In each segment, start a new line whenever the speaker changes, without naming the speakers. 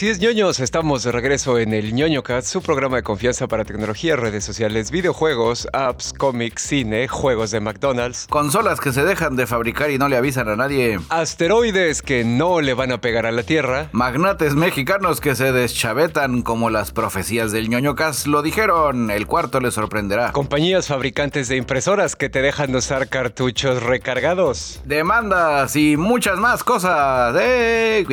Así es, ñoños, estamos de regreso en el ñoño Cast, su programa de confianza para tecnología, redes sociales, videojuegos, apps, cómics, cine, juegos de McDonald's,
Consolas que se dejan de fabricar y no le avisan a nadie.
asteroides que no le van a pegar a la Tierra,
Magnates mexicanos que se deschavetan como las profecías del ñoñocas lo dijeron. El cuarto le sorprenderá.
compañías fabricantes de impresoras que te dejan de usar cartuchos recargados.
Demandas y muchas más cosas. ¡Eh!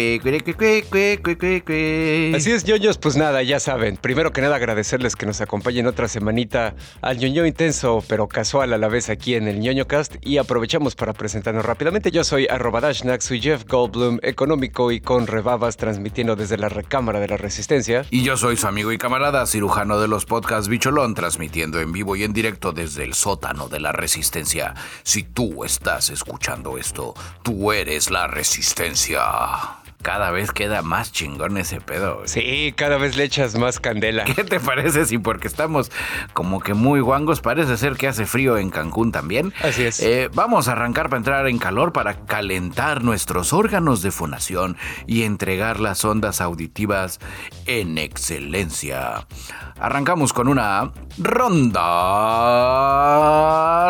Así es, ñoños, pues nada, ya saben. Primero que nada, agradecerles que nos acompañen otra semanita al ñoño intenso, pero casual a la vez aquí en el ñoño cast. Y aprovechamos para presentarnos rápidamente. Yo soy arroba Dashnak, soy Jeff Goldblum, económico y con rebabas, transmitiendo desde la recámara de la resistencia.
Y yo soy su amigo y camarada, cirujano de los podcasts Bicholón, transmitiendo en vivo y en directo desde el sótano de la resistencia. Si tú estás escuchando esto, tú eres la resistencia. Cada vez queda más chingón ese pedo.
Sí, cada vez le echas más candela.
¿Qué te parece si porque estamos como que muy guangos, parece ser que hace frío en Cancún también?
Así es.
Eh, vamos a arrancar para entrar en calor para calentar nuestros órganos de fonación y entregar las ondas auditivas en excelencia. Arrancamos con una ronda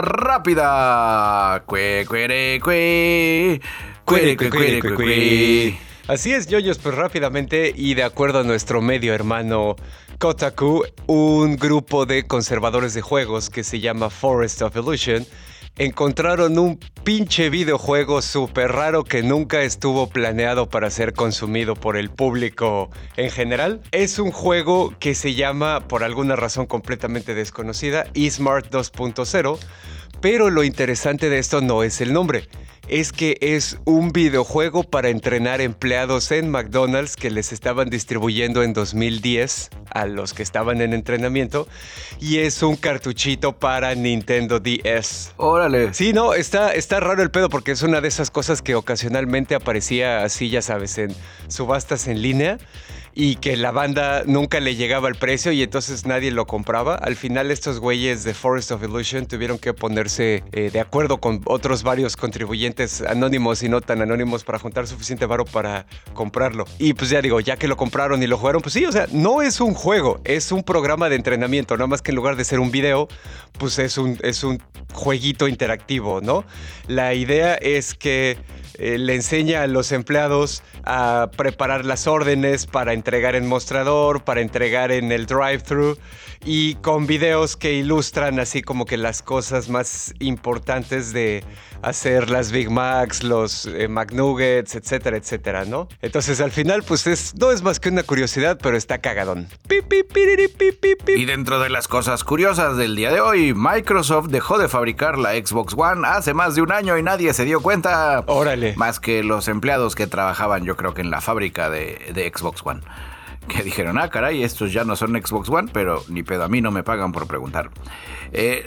rápida. Cue, cuere, cue. Cuere, cue, cuere, cue, cue.
Así es, yoyos, pues rápidamente y de acuerdo a nuestro medio hermano Kotaku, un grupo de conservadores de juegos que se llama Forest of Illusion encontraron un pinche videojuego súper raro que nunca estuvo planeado para ser consumido por el público en general. Es un juego que se llama, por alguna razón completamente desconocida, eSmart 2.0, pero lo interesante de esto no es el nombre es que es un videojuego para entrenar empleados en McDonald's que les estaban distribuyendo en 2010 a los que estaban en entrenamiento y es un cartuchito para Nintendo DS.
Órale.
Sí, no, está, está raro el pedo porque es una de esas cosas que ocasionalmente aparecía así, ya sabes, en subastas en línea y que la banda nunca le llegaba el precio y entonces nadie lo compraba. Al final estos güeyes de Forest of Illusion tuvieron que ponerse eh, de acuerdo con otros varios contribuyentes anónimos y no tan anónimos para juntar suficiente varo para comprarlo. Y pues ya digo, ya que lo compraron y lo jugaron, pues sí, o sea, no es un juego, es un programa de entrenamiento, nada más que en lugar de ser un video, pues es un, es un jueguito interactivo, ¿no? La idea es que eh, le enseña a los empleados a preparar las órdenes para entregar en mostrador, para entregar en el drive-thru y con videos que ilustran así como que las cosas más importantes de hacer las Big Macs, los eh, McNuggets, etcétera, etcétera, ¿no? Entonces al final pues es, no es más que una curiosidad, pero está cagadón.
Y dentro de las cosas curiosas del día de hoy, Microsoft dejó de fabricar la Xbox One hace más de un año y nadie se dio cuenta.
Órale.
Más que los empleados que trabajaban, yo creo que en la fábrica de, de Xbox One. Que dijeron, ah, caray, estos ya no son Xbox One, pero ni pedo, a mí no me pagan por preguntar. Eh,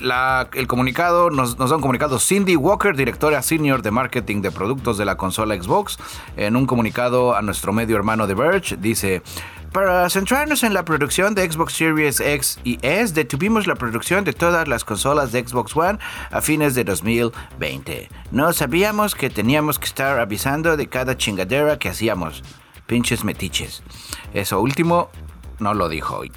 el comunicado, nos, nos da un comunicado Cindy Walker, directora senior de marketing de productos de la consola Xbox, en un comunicado a nuestro medio hermano The Verge, dice... Para centrarnos en la producción de Xbox Series X y S, detuvimos la producción de todas las consolas de Xbox One a fines de 2020. No sabíamos que teníamos que estar avisando de cada chingadera que hacíamos. Pinches metiches. Eso último no lo dijo hoy.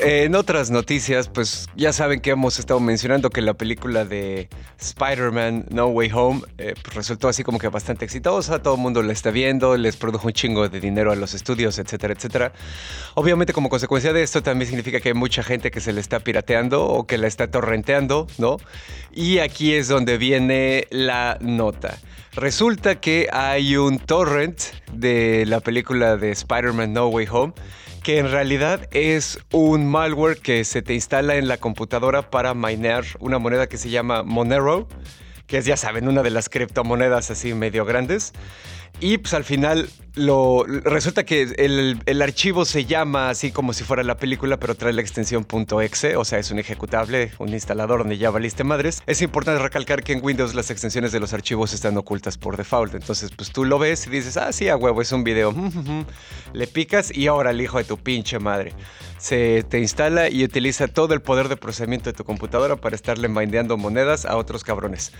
En otras noticias, pues ya saben que hemos estado mencionando que la película de Spider-Man No Way Home eh, pues, resultó así como que bastante exitosa, todo el mundo la está viendo, les produjo un chingo de dinero a los estudios, etcétera, etcétera. Obviamente como consecuencia de esto también significa que hay mucha gente que se le está pirateando o que la está torrenteando, ¿no? Y aquí es donde viene la nota. Resulta que hay un torrent de la película de Spider-Man No Way Home que en realidad es un malware que se te instala en la computadora para minear una moneda que se llama Monero, que es, ya saben, una de las criptomonedas así medio grandes. Y pues al final resulta que el, archivo se llama así como si fuera la película, pero trae la extensión .exe, o sea, es un ejecutable, un instalador donde ya valiste madres. Es importante recalcar que en Windows las extensiones de los archivos están ocultas por default, entonces pues tú lo ves y dices, ah, sí, a huevo, es un video. Le picas y ahora el hijo de tu pinche madre se te instala y utiliza todo el poder de procesamiento de tu computadora para estarle mindeando monedas a otros cabrones.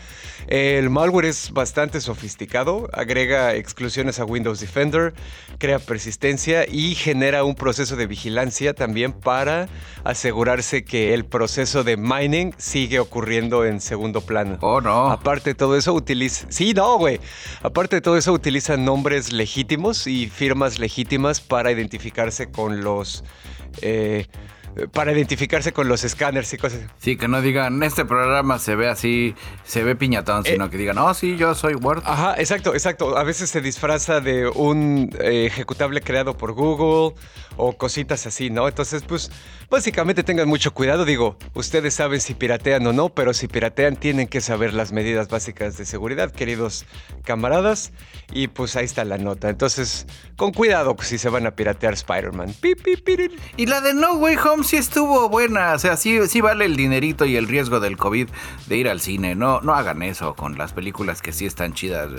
El malware es bastante sofisticado, agrega exclusiones a Windows Defender, crea persistencia y genera un proceso de vigilancia también para asegurarse que el proceso de mining sigue ocurriendo en segundo plano.
Oh, no.
Aparte de todo eso, utiliza... Sí, no, güey. Aparte de todo eso, utiliza nombres legítimos y firmas legítimas para identificarse con los eh, para identificarse con los escáneres y cosas.
Sí, que no digan, este programa se ve así, se ve piñatón, sino eh, que digan, oh, sí, yo soy Word.
Ajá, exacto, exacto. A veces se disfraza de un eh, ejecutable creado por Google o cositas así, ¿no? Entonces, pues, básicamente tengan mucho cuidado. Digo, ustedes saben si piratean o no, pero si piratean tienen que saber las medidas básicas de seguridad, queridos camaradas. Y pues ahí está la nota. Entonces, con cuidado si se van a piratear Spider-Man.
Y la de No Way Home sí estuvo buena. O sea, sí, sí vale el dinerito y el riesgo del COVID de ir al cine. No, no hagan eso con las películas que sí están chidas.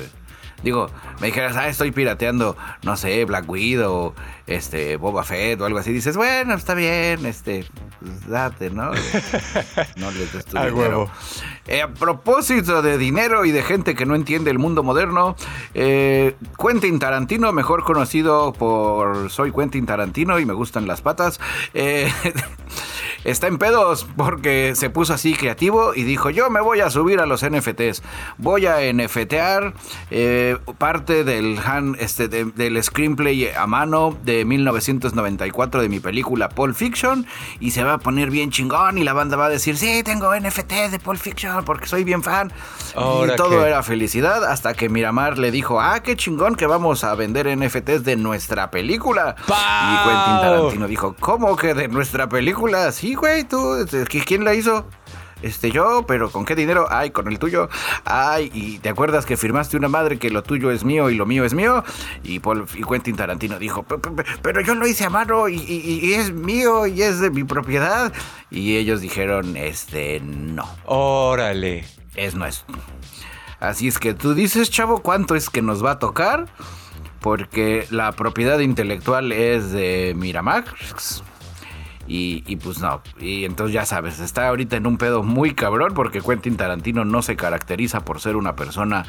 Digo, me dijeras, ah, estoy pirateando, no sé, Black Widow, este, Boba Fett o algo así. Dices, bueno, está bien, este, pues date, ¿no? no les des tu dinero. Eh, a propósito de dinero y de gente que no entiende el mundo moderno, eh, Quentin Tarantino, mejor conocido por Soy Quentin Tarantino y me gustan las patas, eh, está en pedos porque se puso así creativo y dijo, yo me voy a subir a los NFTs, voy a NFTear parte del, este, del screenplay a mano de 1994 de mi película Pulp Fiction y se va a poner bien chingón y la banda va a decir, sí, tengo NFT de Pulp Fiction porque soy bien fan. y todo era felicidad hasta que Miramar le dijo, ah, qué chingón que vamos a vender NFTs de nuestra película. Y Quentin Tarantino dijo, ¿cómo que de nuestra película? Sí, güey, tú, ¿quién la hizo? Este, yo, pero ¿con qué dinero? Ay, con el tuyo. Ay, y te acuerdas que firmaste una madre que lo tuyo es mío y lo mío es mío. Y, Paul, y Quentin Tarantino dijo, pero yo lo hice a mano y, es mío y es de mi propiedad. Y ellos dijeron, este, no.
Órale.
Es nuestro. Así es que tú dices, chavo, ¿cuánto es que nos va a tocar? Porque la propiedad intelectual es de Miramax y, pues no, y entonces ya sabes, está ahorita en un pedo muy cabrón porque Quentin Tarantino no se caracteriza por ser una persona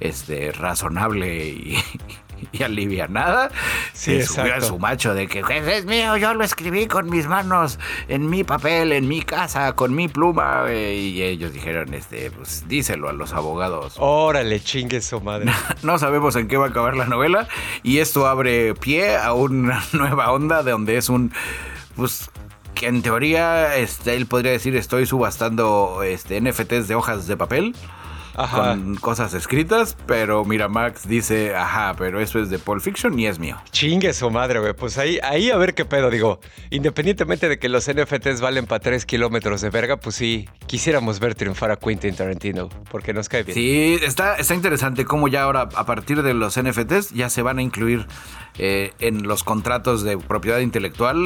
este, razonable y, y alivianada. Sí, subió a su macho de que es mío, yo lo escribí con mis manos, en mi papel, en mi casa, con mi pluma. Y ellos dijeron, este, pues díselo a los abogados.
Órale, chingue su madre.
no sabemos en qué va a acabar la novela y esto abre pie a una nueva onda de donde es un pues en teoría este, él podría decir estoy subastando este, NFTs de hojas de papel con cosas escritas, pero Miramax dice, ajá, pero eso es de Pulp Fiction y es mío.
Chingue su madre, güey. Pues ahí, ahí a ver qué pedo, digo. Independientemente de que los NFTs valen para 3 kilómetros de verga, pues sí, quisiéramos ver triunfar a Quentin Tarantino, porque nos cae bien.
Sí, está, está interesante cómo ya ahora, a partir de los NFTs, ya se van a incluir eh, en los contratos de propiedad intelectual,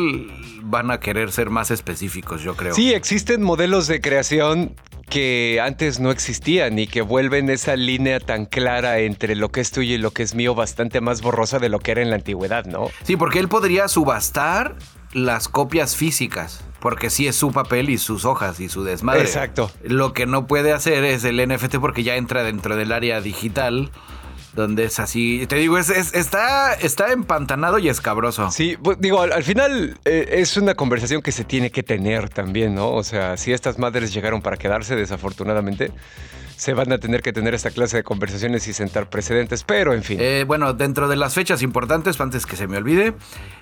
van a querer ser más específicos, yo creo.
Sí, existen modelos de creación que antes no existían y que vuelven esa línea tan clara entre lo que es tuyo y lo que es mío bastante más borrosa de lo que era en la antigüedad, ¿no?
Sí, porque él podría subastar las copias físicas. Porque sí es su papel y sus hojas y su desmadre.
Exacto.
Lo que no puede hacer es el NFT porque ya entra dentro del área digital donde es así. Te digo, es, está, está empantanado y escabroso.
Sí, pues, digo, al, final eh, es una conversación que se tiene que tener también, ¿no? O sea, si estas madres llegaron para quedarse, desafortunadamente se van a tener que tener esta clase de conversaciones y sentar precedentes, pero en fin.
Eh, bueno, dentro de las fechas importantes, antes que se me olvide,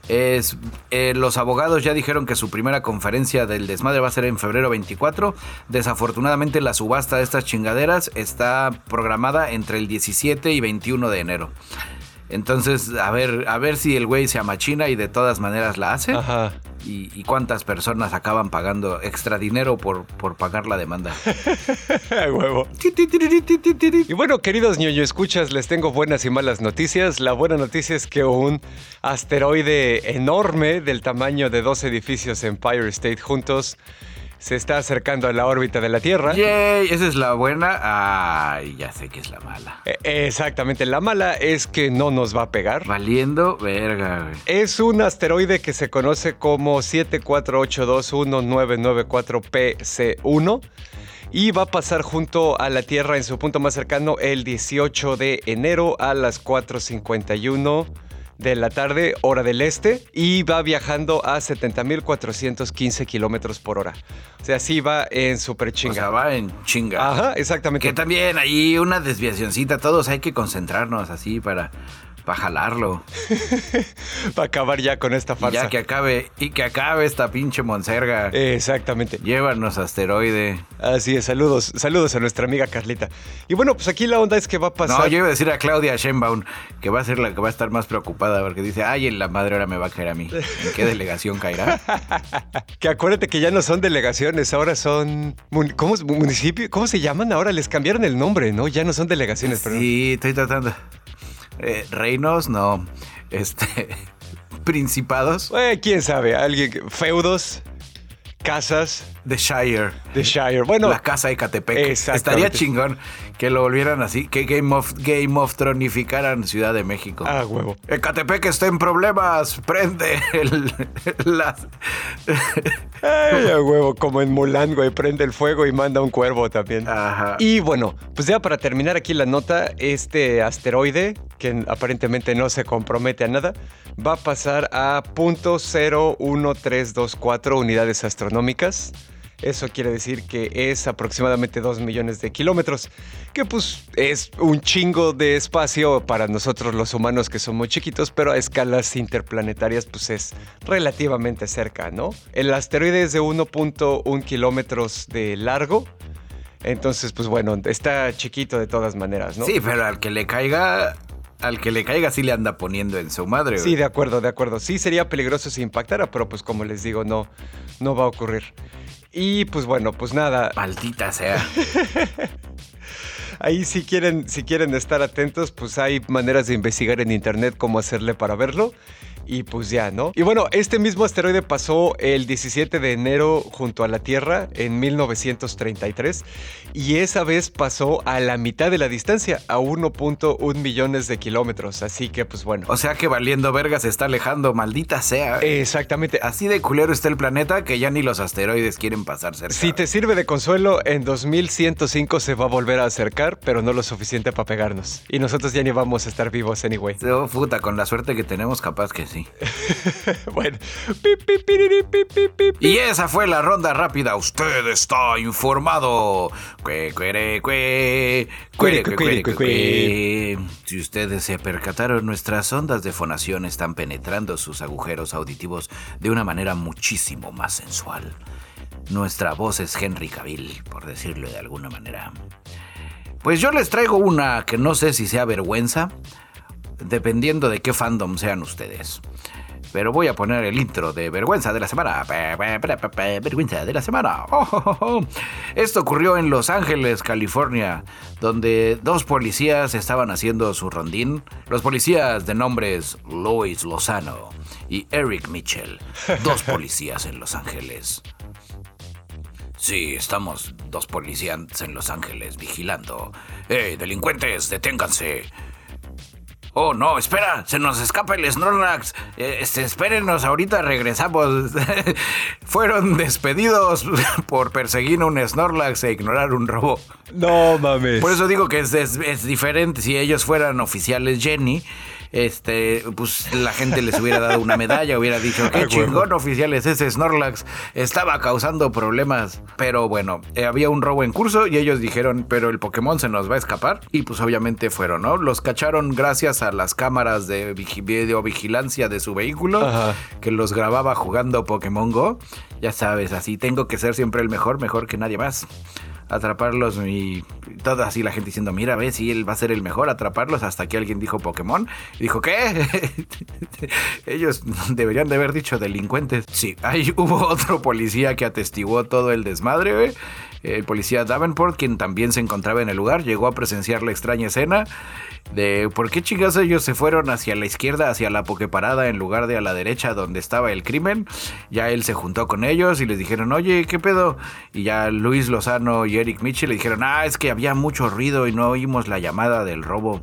es eh, los abogados ya dijeron que su primera conferencia del desmadre va a ser en febrero 24. Desafortunadamente la subasta de estas chingaderas está programada entre el 17 y 21 de enero. Entonces, a ver, a ver si el güey se amachina y de todas maneras la hace.
Ajá.
Y, y cuántas personas acaban pagando extra dinero por, por pagar la demanda.
Huevo. Y bueno, queridos ñoño escuchas, les tengo buenas y malas noticias. La buena noticia es que un asteroide enorme del tamaño de dos edificios Empire State juntos se está acercando a la órbita de la Tierra.
Yay, esa es la buena. Ay, ya sé que es la mala.
Eh, Exactamente, la mala es que no nos va a pegar.
Valiendo verga, güey.
Es un asteroide que se conoce como 748219994PC1 y va a pasar junto a la Tierra en su punto más cercano el 18 de enero a las 4.51 de la tarde, hora del este, y va viajando a 70.415 kilómetros por hora. O sea, sí va en super
O
chinga.
sea, va en chinga.
Ajá, exactamente.
Que también ahí una desviacioncita, todos hay que concentrarnos así para, para jalarlo.
Para acabar ya con esta farsa.
ya que acabe, y que acabe esta pinche monserga.
Exactamente.
Llévanos asteroide.
Así es, saludos, saludos a nuestra amiga Carlita. Y bueno, pues aquí la onda es que va a pasar.
No, yo iba a decir a Claudia Sheinbaum que va a ser la que va a estar más preocupada porque dice, ay, en la madre ahora me va a caer a mí. ¿En qué delegación caerá?
Que acuérdate que ya no son delegaciones, ahora son. ¿Cómo, municipio? ¿Cómo se llaman ahora? Les cambiaron el nombre, ¿no? Ya no son delegaciones, pero.
Sí, estoy tratando. Eh, reinos, no. Este. Principados
Eh, ¿Quién sabe? Alguien. Feudos, casas
de Shire.
de Shire. Bueno,
la casa de Catepec. Estaría chingón que lo volvieran así, que Game of, Game of Tronificaran Ciudad de México.
ah, huevo.
Ecatepec está en problemas. Prende el, las.
Ay, a huevo, como en Mulan, güey, prende el fuego y manda un cuervo también.
Ajá.
Y bueno, pues ya para terminar aquí la nota, este asteroide, que aparentemente no se compromete a nada, va a pasar a .01324 unidades astronómicas. Eso quiere decir que es aproximadamente 2 millones de kilómetros, que pues es un chingo de espacio para nosotros los humanos que somos chiquitos, pero a escalas interplanetarias pues es relativamente cerca, ¿no? El asteroide es de 1.1 kilómetros de largo, entonces pues bueno, está chiquito de todas maneras, ¿no?
Sí, pero al que le caiga. Al que le caiga sí le anda poniendo en su madre.
Sí, de acuerdo, de acuerdo. Sí sería peligroso si impactara, pero pues como les digo, no, no va a ocurrir. Y pues bueno, pues nada,
Maldita sea.
Ahí si quieren, si quieren estar atentos, pues hay maneras de investigar en internet cómo hacerle para verlo. Y pues ya, ¿no? Y bueno, este mismo asteroide pasó el 17 de enero junto a la Tierra en 1933 y esa vez pasó a la mitad de la distancia, a 1.1 millones de kilómetros. Así que pues bueno.
O sea que valiendo verga se está alejando, maldita sea.
Exactamente.
Así de culero está el planeta que ya ni los asteroides quieren pasar cerca.
Si te sirve de consuelo, en 2105 se va a volver a acercar, pero no lo suficiente para pegarnos. Y nosotros ya ni vamos a estar vivos anyway.
Oh, puta, con la suerte que tenemos, capaz que sí.
bueno.
Y esa fue la ronda rápida. Usted está informado. Si ustedes se percataron, nuestras ondas de fonación están penetrando sus agujeros auditivos de una manera muchísimo más sensual. Nuestra voz es Henry Cavill, por decirlo de alguna manera. Pues yo les traigo una que no sé si sea vergüenza, dependiendo de qué fandom sean ustedes. Pero voy a poner el intro de Vergüenza de la Semana. Vergüenza de la Semana. Oh, oh, oh, oh. Esto ocurrió en Los Ángeles, California, donde dos policías estaban haciendo su rondín. Los policías de nombres Lois Lozano y Eric Mitchell. Dos policías en Los Ángeles. Sí, estamos dos policías en Los Ángeles vigilando. ¡Eh, delincuentes, deténganse! Oh, no, espera, se nos escapa el Snorlax. Eh, este, espérenos, ahorita regresamos. Fueron despedidos por perseguir un Snorlax e ignorar un robo.
No mames.
Por eso digo que es, es- es diferente. Si ellos fueran oficiales Jenny, este, pues la gente les hubiera dado una medalla, hubiera dicho, qué chingón oficiales, ese Snorlax estaba causando problemas. Pero bueno, eh, había un robo en curso y ellos dijeron, pero el Pokémon se nos va a escapar. Y pues obviamente fueron, ¿no? Los cacharon gracias a las cámaras de vigi- videovigilancia de su vehículo,
Ajá.
que los grababa jugando Pokémon Go. Ya sabes, así tengo que ser siempre el mejor, mejor que nadie más. Atraparlos y toda así la gente diciendo, mira, ve si él va a ser el mejor atraparlos hasta que alguien dijo Pokémon y dijo, ¿qué? Ellos deberían de haber dicho delincuentes. Sí, ahí hubo otro policía que atestiguó todo el desmadre, El policía Davenport, quien también se encontraba en el lugar, llegó a presenciar la extraña escena de por qué chingados ellos se fueron hacia la izquierda, hacia la pokeparada en lugar de a la derecha donde estaba el crimen. Ya él se juntó con ellos y les dijeron, oye, ¿qué pedo? Y ya Luis Lozano y Eric Mitchell le dijeron, ah, es que había mucho ruido y no oímos la llamada del robo.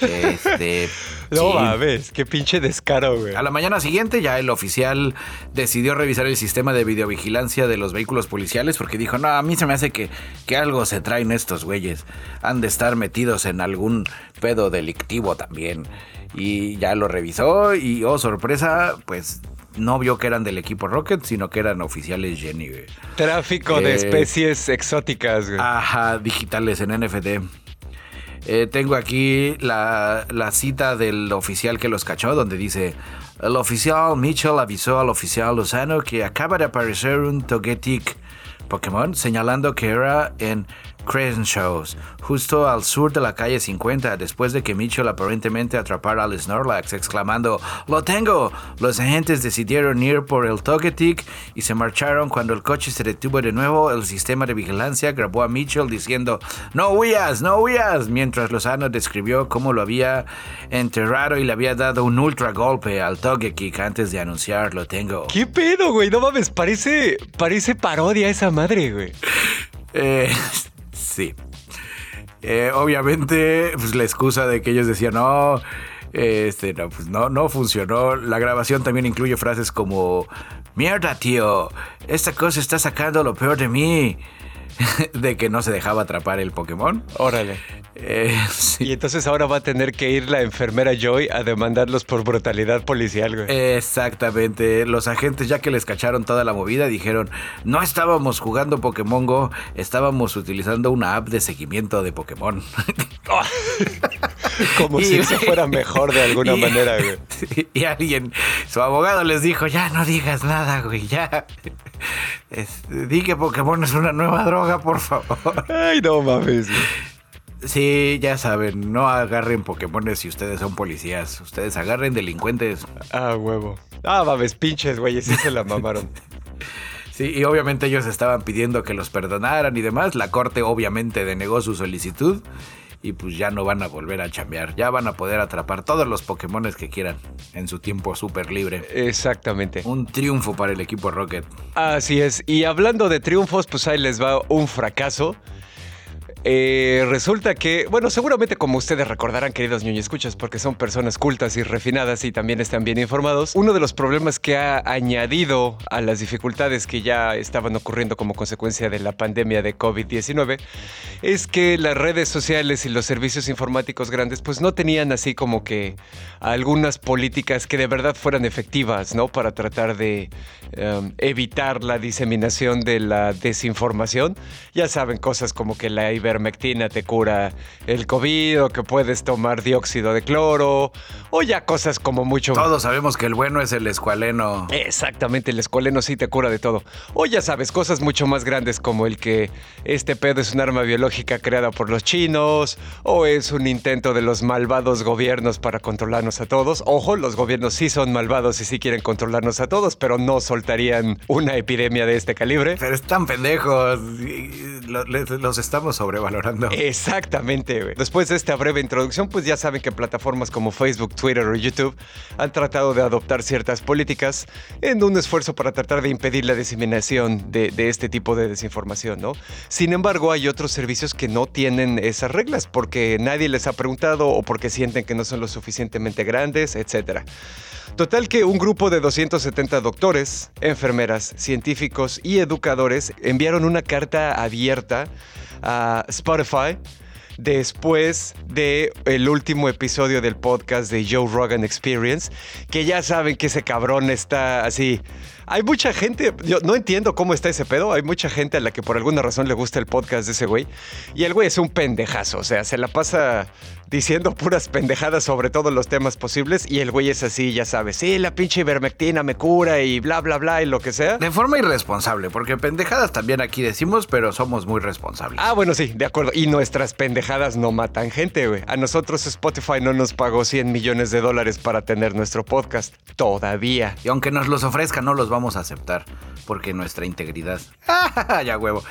Este,
no mames, qué pinche descaro, güey.
A la mañana siguiente ya el oficial decidió revisar el sistema de videovigilancia de los vehículos policiales porque dijo, no, a mí se me hace que, que algo se traen estos güeyes. Han de estar metidos en algún pedo delictivo también. Y ya lo revisó y, oh, sorpresa, pues no vio que eran del equipo Rocket, sino que eran oficiales Jenny, güey.
Tráfico de eh, especies exóticas, güey.
Ajá, digitales en NFT. Eh, tengo aquí la, la, cita del oficial que los cachó, donde dice: El oficial Mitchell avisó al oficial Lozano que acaba de aparecer un Togetic Pokémon, señalando que era en Crenshaws, justo al sur de la calle 50, después de que Mitchell aparentemente atrapara al Snorlax, exclamando ¡Lo tengo! Los agentes decidieron ir por el Togetic y se marcharon cuando el coche se detuvo de nuevo. El sistema de vigilancia grabó a Mitchell diciendo ¡No huyas! ¡No huyas! Mientras Lozano describió cómo lo había enterrado y le había dado un ultra golpe al Togekick antes de anunciar ¡Lo tengo!
¿Qué pedo, güey? No mames, parece, parece parodia esa madre, güey.
Eh, Sí. Eh, obviamente, pues la excusa de que ellos decían, no, este, no, pues no, no funcionó. La grabación también incluye frases como, mierda, tío, esta cosa está sacando lo peor de mí. de que no se dejaba atrapar el Pokémon.
Órale. Eh, y entonces ahora va a tener que ir la enfermera Joy a demandarlos por brutalidad policial, güey.
Exactamente. Los agentes, ya que les cacharon toda la movida, dijeron: No estábamos jugando Pokémon Go, estábamos utilizando una app de seguimiento de Pokémon.
Como si eso fuera mejor de alguna manera, güey.
Y alguien, su abogado les dijo: Ya no digas nada, güey, ya. di que Pokémon es una nueva droga, por favor.
Ay, no mames.
Sí, ya saben, no agarren Pokémones si ustedes son policías. Ustedes agarren delincuentes.
Ah, huevo. Ah, mames, pinches, güey, sí se la mamaron.
Sí, y obviamente ellos estaban pidiendo que los perdonaran y demás. La corte obviamente denegó su solicitud y pues ya no van a volver a chambear. Ya van a poder atrapar todos los Pokémon que quieran en su tiempo súper libre.
Exactamente.
Un triunfo para el equipo Rocket.
Así es. Y hablando de triunfos, pues ahí les va un fracaso. Eh, resulta que, bueno, seguramente como ustedes recordarán, queridos ñoño escuchas, porque son personas cultas y refinadas y también están bien informados, uno de los problemas que ha añadido a las dificultades que ya estaban ocurriendo como consecuencia de la pandemia de COVID-19 es que las redes sociales y los servicios informáticos grandes pues no tenían así como que algunas políticas que de verdad fueran efectivas, ¿no? Para tratar de em, evitar la diseminación de la desinformación. Ya saben, cosas como que la ivermectina te cura el COVID o que puedes tomar dióxido de cloro o ya cosas como mucho...
Todos sabemos que el bueno es el escualeno.
Exactamente, el escualeno sí te cura de todo. O ya sabes, cosas mucho más grandes como el que este pedo es un arma biológica creada por los chinos o es un intento de los malvados gobiernos para controlarnos a todos. Ojo, los gobiernos sí son malvados y sí quieren controlarnos a todos, pero no soltarían una epidemia de este calibre.
Pero están pendejos. Los estamos sobre valorando.
Exactamente, Después de esta breve introducción, pues ya saben que plataformas como Facebook, Twitter o YouTube han tratado de adoptar ciertas políticas en un esfuerzo para tratar de impedir la diseminación de, este tipo de desinformación, ¿no? Sin embargo, hay otros servicios que no tienen esas reglas porque nadie les ha preguntado o porque sienten que no son lo suficientemente grandes, etc. Total que un grupo de 270 doctores, enfermeras, científicos y educadores enviaron una carta abierta a Spotify después de el último episodio del podcast de Joe Rogan Experience, que ya saben que ese cabrón está así hay mucha gente, yo no entiendo cómo está ese pedo, hay mucha gente a la que por alguna razón le gusta el podcast de ese güey. Y el güey es un pendejazo, o sea, se la pasa diciendo puras pendejadas sobre todos los temas posibles y el güey es así, ya sabes, sí, la pinche ivermectina me cura y bla, bla, bla y lo que sea.
De forma irresponsable, porque pendejadas también aquí decimos, pero somos muy responsables.
Ah, bueno, sí, de acuerdo. Y nuestras pendejadas no matan gente, güey. A nosotros Spotify no nos pagó 100 millones de dólares para tener nuestro podcast. Todavía.
Y aunque nos los ofrezca, no los vamos vamos a aceptar porque nuestra integridad. ya huevo.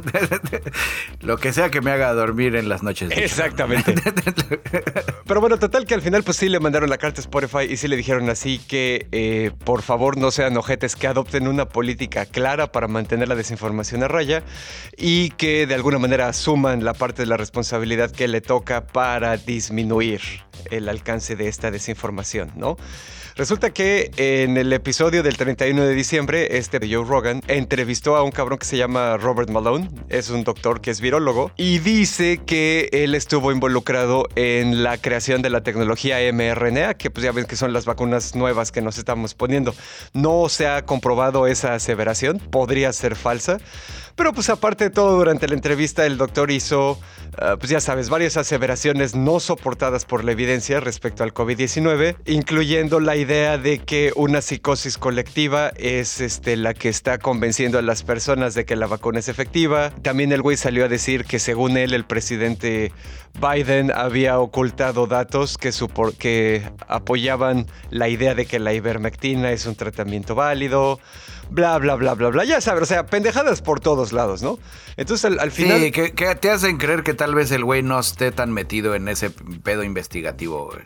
Lo que sea que me haga dormir en las noches.
Exactamente. Pero bueno, total que al final pues sí le mandaron la carta a Spotify y sí le dijeron así que eh, por favor no sean ojetes, que adopten una política clara para mantener la desinformación a raya y que de alguna manera asuman la parte de la responsabilidad que le toca para disminuir el alcance de esta desinformación, ¿no? Resulta que en el episodio del 31 de diciembre, este de Joe Rogan entrevistó a un cabrón que se llama Robert Malone, es un doctor que es virólogo, y dice que él estuvo involucrado en la creación de la tecnología mRNA, que pues ya ven que son las vacunas nuevas que nos estamos poniendo. No se ha comprobado esa aseveración, podría ser falsa. Pero pues aparte de todo, durante la entrevista el doctor hizo, ah, pues ya sabes, varias aseveraciones no soportadas por la evidencia respecto al COVID-19, incluyendo la idea de que una psicosis colectiva es este, la que está convenciendo a las personas de que la vacuna es efectiva. También el güey salió a decir que según él el presidente Biden había ocultado datos que, que apoyaban la idea de que la ivermectina es un tratamiento válido bla, bla, bla, bla, bla. Ya sabes, o sea, pendejadas por todos lados, ¿no? Entonces al, final.
Sí, que, te hacen creer que tal vez el güey no esté tan metido en ese pedo investigativo, güey.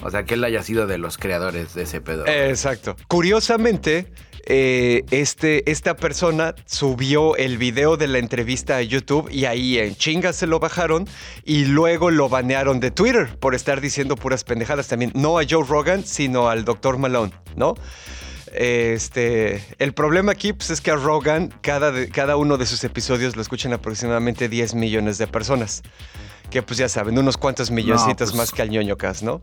O sea, que él haya sido de los creadores de ese pedo.
Exacto. Curiosamente, eh, este, esta persona subió el video de la entrevista a YouTube y ahí en chingas se lo bajaron y luego lo banearon de Twitter por estar diciendo puras pendejadas también. No a Joe Rogan, sino al Dr. Malone, ¿no? Este, el problema aquí pues, es que a Rogan cada, cada uno de sus episodios lo escuchan aproximadamente 10 millones de personas. Que pues ya saben, unos cuantos milloncitos pues más que al ñoño Cas, ¿no?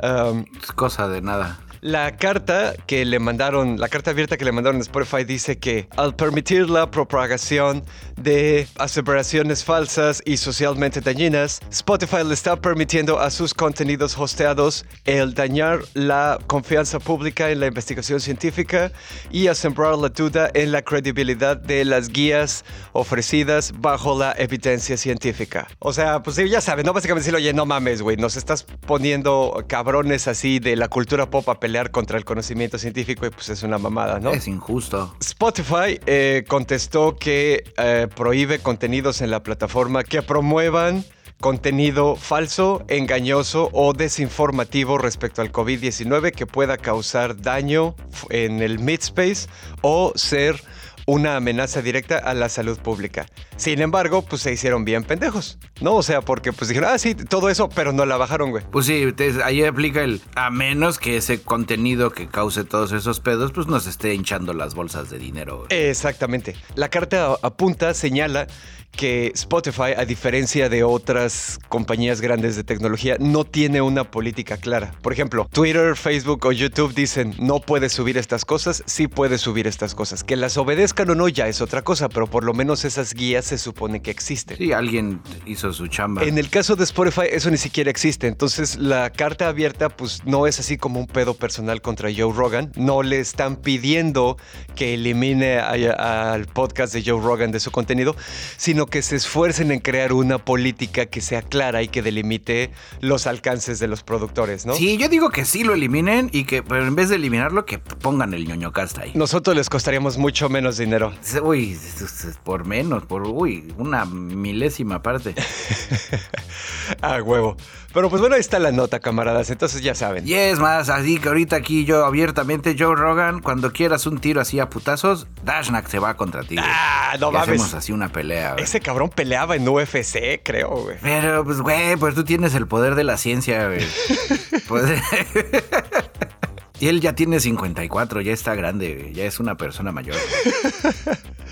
es cosa de nada.
La carta que le mandaron, la carta abierta que le mandaron a Spotify dice que al permitir la propagación de aseveraciones falsas y socialmente dañinas, Spotify le está permitiendo a sus contenidos hosteados el dañar la confianza pública en la investigación científica y a sembrar la duda en la credibilidad de las guías ofrecidas bajo la evidencia científica. O sea, pues ya saben, no básicamente decirle, oye, no mames, güey, nos estás poniendo cabrones así de la cultura pop a pelear contra el conocimiento científico y pues es una mamada, ¿no?
Es injusto.
Spotify eh, contestó que eh, prohíbe contenidos en la plataforma que promuevan contenido falso, engañoso o desinformativo respecto al COVID-19 que pueda causar daño en el midspace o ser una amenaza directa a la salud pública. Sin embargo, pues se hicieron bien pendejos, ¿no? O sea, porque pues dijeron, ah, sí, todo eso, pero no la bajaron, güey.
Pues sí, ahí aplica el, a menos que ese contenido que cause todos esos pedos, pues nos esté hinchando las bolsas de dinero.
Exactamente. La carta apunta, señala que Spotify, a diferencia de otras compañías grandes de tecnología, no tiene una política clara. Por ejemplo, Twitter, Facebook o YouTube dicen no puedes subir estas cosas, sí puedes subir estas cosas. Que las obedezcan o no ya es otra cosa, pero por lo menos esas guías se supone que existen.
Sí, alguien hizo su chamba.
En el caso de Spotify eso ni siquiera existe, entonces la carta abierta pues no es así como un pedo personal contra Joe Rogan, no le están pidiendo que elimine al podcast de Joe Rogan de su contenido, sino sino que se esfuercen en crear una política que sea clara y que delimite los alcances de los productores, ¿no?
Sí, yo digo que sí lo eliminen y que pero en vez de eliminarlo, que pongan el ñoño casta ahí.
Nosotros les costaríamos mucho menos dinero.
Uy, por menos, por uy, una milésima parte.
ah, huevo. Pero pues bueno, ahí está la nota, camaradas. Entonces ya saben.
Y es más, así que ahorita aquí yo abiertamente, Joe Rogan, cuando quieras un tiro así a putazos, Dashnak se va contra ti.
Ah, no mames.
Hacemos así una pelea.
Ese cabrón peleaba en UFC, creo, güey.
Pero pues, güey, pues tú tienes el poder de la ciencia, güey. y él ya tiene 54, ya está grande, ya es una persona mayor.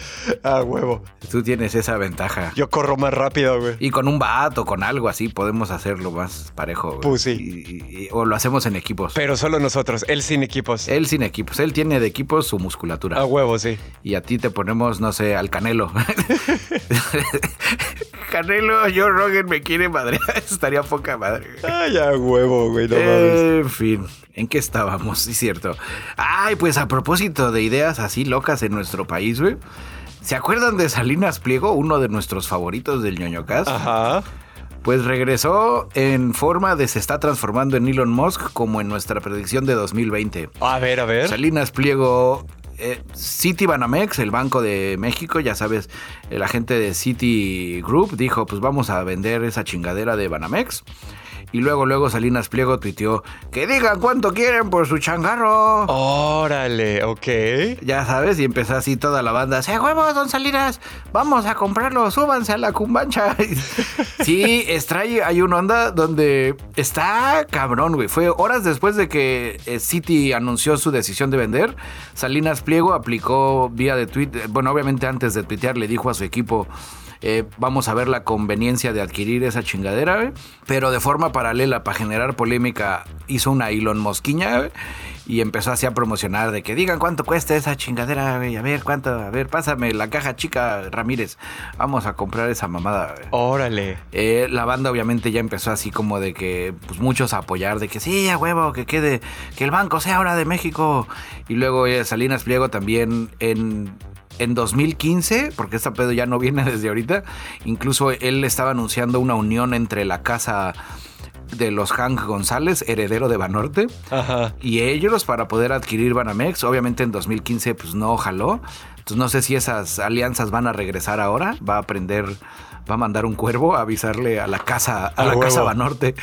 Ah, huevo.
Tú tienes esa ventaja.
Yo corro más rápido, güey.
Y con un bat o con algo así podemos hacerlo más parejo. güey.
Pues sí.
Y- y- o lo hacemos en equipos.
Pero solo nosotros, él sin equipos.
Él sin equipos. Él tiene de equipos su musculatura.
A huevo, sí.
Y a ti te ponemos, no sé, al Canelo. Canelo, yo Rogan me quiere madre. Estaría poca madre.
Ay, a huevo, güey, no mames.
En fin, ¿en qué estábamos? Sí, cierto. Ay, pues a propósito de ideas así locas en nuestro país, güey. ¿Se acuerdan de Salinas Pliego, uno de nuestros favoritos del ñoño Cast?
Ajá.
Pues regresó en forma de se está transformando en Elon Musk como en nuestra predicción de 2020.
A ver, a ver.
Salinas Pliego, eh, City Banamex, el Banco de México, ya sabes, el agente de City Group dijo, pues vamos a vender esa chingadera de Banamex. Y luego, luego Salinas Pliego tuiteó, que digan cuánto quieren por su changarro.
Órale, ok.
Ya sabes, y empezó así toda la banda. ¡Se huevos, don Salinas! ¡Vamos a comprarlo! ¡Súbanse a la cumbancha! sí, extrae, hay una onda donde está cabrón, güey. Fue horas después de que eh, City anunció su decisión de vender. Salinas Pliego aplicó vía de tweet. eh, Bueno, obviamente antes de tuitear le dijo a su equipo. Eh, vamos a ver la conveniencia de adquirir esa chingadera, pero de forma paralela para generar polémica hizo una Elon Mosquiña y empezó así a promocionar de que digan cuánto cuesta esa chingadera. A ver, cuánto, a ver, pásame la caja chica, Ramírez. Vamos a comprar esa mamada.
Órale.
Eh, la banda obviamente ya empezó así como de que pues muchos a apoyar de que sí, a huevo, que quede, que el banco sea ahora de México. Y luego eh, Salinas Pliego también en, en 2015, porque esta pedo ya no viene desde ahorita, incluso él estaba anunciando una unión entre la casa de los Hank González, heredero de Banorte,
Ajá.
y ellos para poder adquirir Banamex. Obviamente en 2015 pues no jaló. Entonces no sé si esas alianzas van a regresar ahora. Va a aprender, va a mandar un cuervo a avisarle a la casa, a
A
la
huevo.
casa Banorte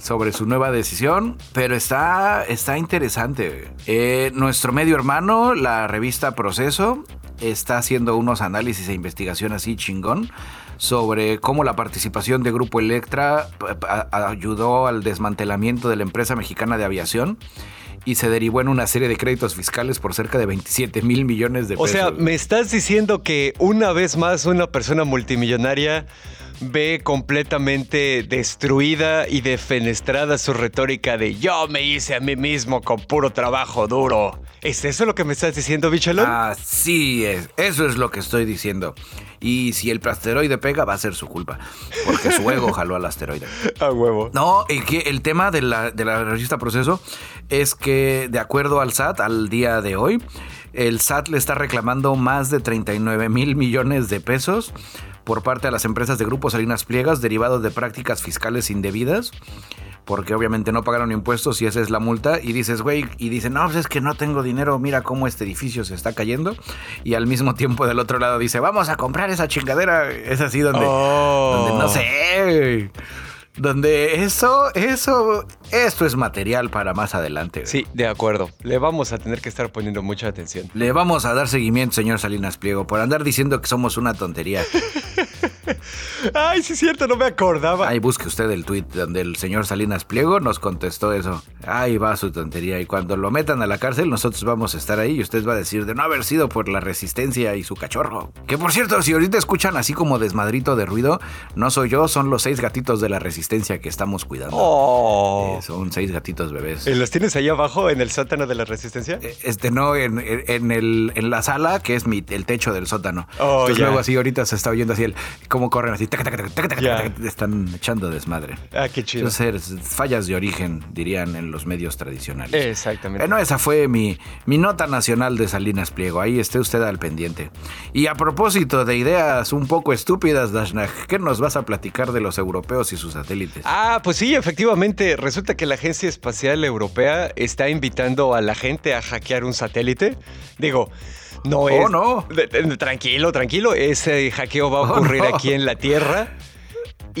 sobre su nueva decisión. Pero está, está interesante. Eh, nuestro medio hermano, la revista Proceso, está haciendo unos análisis e investigación así chingón sobre cómo la participación de Grupo Electra ayudó al desmantelamiento de la empresa mexicana de aviación y se derivó en una serie de créditos fiscales por cerca de 27 mil millones de
O
pesos.
sea, me estás diciendo que una vez más una persona multimillonaria ve completamente destruida y defenestrada su retórica de yo me hice a mí mismo con puro trabajo duro. ¿Es eso lo que me estás diciendo, Bichalón?
Así es, eso es lo que estoy diciendo. Y si el asteroide pega, va a ser su culpa. Porque su ego jaló al asteroide.
A huevo.
No, el, que, el tema de la, de la revista Proceso es que, de acuerdo al SAT, al día de hoy, el SAT le está reclamando más de 39 mil millones de pesos por parte de las empresas de Grupo Salinas Pliegas derivados de prácticas fiscales indebidas. Porque obviamente no pagaron impuestos y esa es la multa. Y dices, güey, y dicen, no, pues es que no tengo dinero, mira cómo este edificio se está cayendo. Y al mismo tiempo del otro lado dice, vamos a comprar esa chingadera. Es así donde,
Oh.
donde no sé. Donde eso, eso, esto es material para más adelante.
Sí, de acuerdo. Le vamos a tener que estar poniendo mucha atención.
Le vamos a dar seguimiento, señor Salinas Pliego, por andar diciendo que somos una tontería.
Ay, sí es cierto, no me acordaba.
Ahí busque usted el tweet donde el señor Salinas Pliego nos contestó eso. Ahí va su tontería. Y cuando lo metan a la cárcel, nosotros vamos a estar ahí y usted va a decir de no haber sido por la resistencia y su cachorro. Que por cierto, si ahorita escuchan así como desmadrito de ruido, no soy yo, son los seis gatitos de la resistencia que estamos cuidando.
Oh.
Eh, son seis gatitos bebés.
¿Y ¿Los tienes ahí abajo en el sótano de la resistencia?
Eh, Este no, en, en- en el, en la sala, que es mi, el techo del sótano.
Oh,
Entonces
ya.
luego así ahorita se está oyendo así el cómo corren así, taca, taca, taca, están echando desmadre.
Ah, qué chido.
Entonces, fallas de origen, dirían en los medios tradicionales.
Exactamente.
Bueno, esa fue mi, mi nota nacional de Salinas Pliego. Ahí esté usted al pendiente. Y a propósito de ideas un poco estúpidas, Dashnak, ¿qué nos vas a platicar de los europeos y sus satélites?
Ah, pues sí, efectivamente. Resulta que la Agencia Espacial Europea está invitando a la gente a hackear un satélite. Digo, no es.
Oh, no.
De- de- tranquilo, tranquilo. Ese hackeo va a
Oh,
ocurrir
no.
aquí en la Tierra.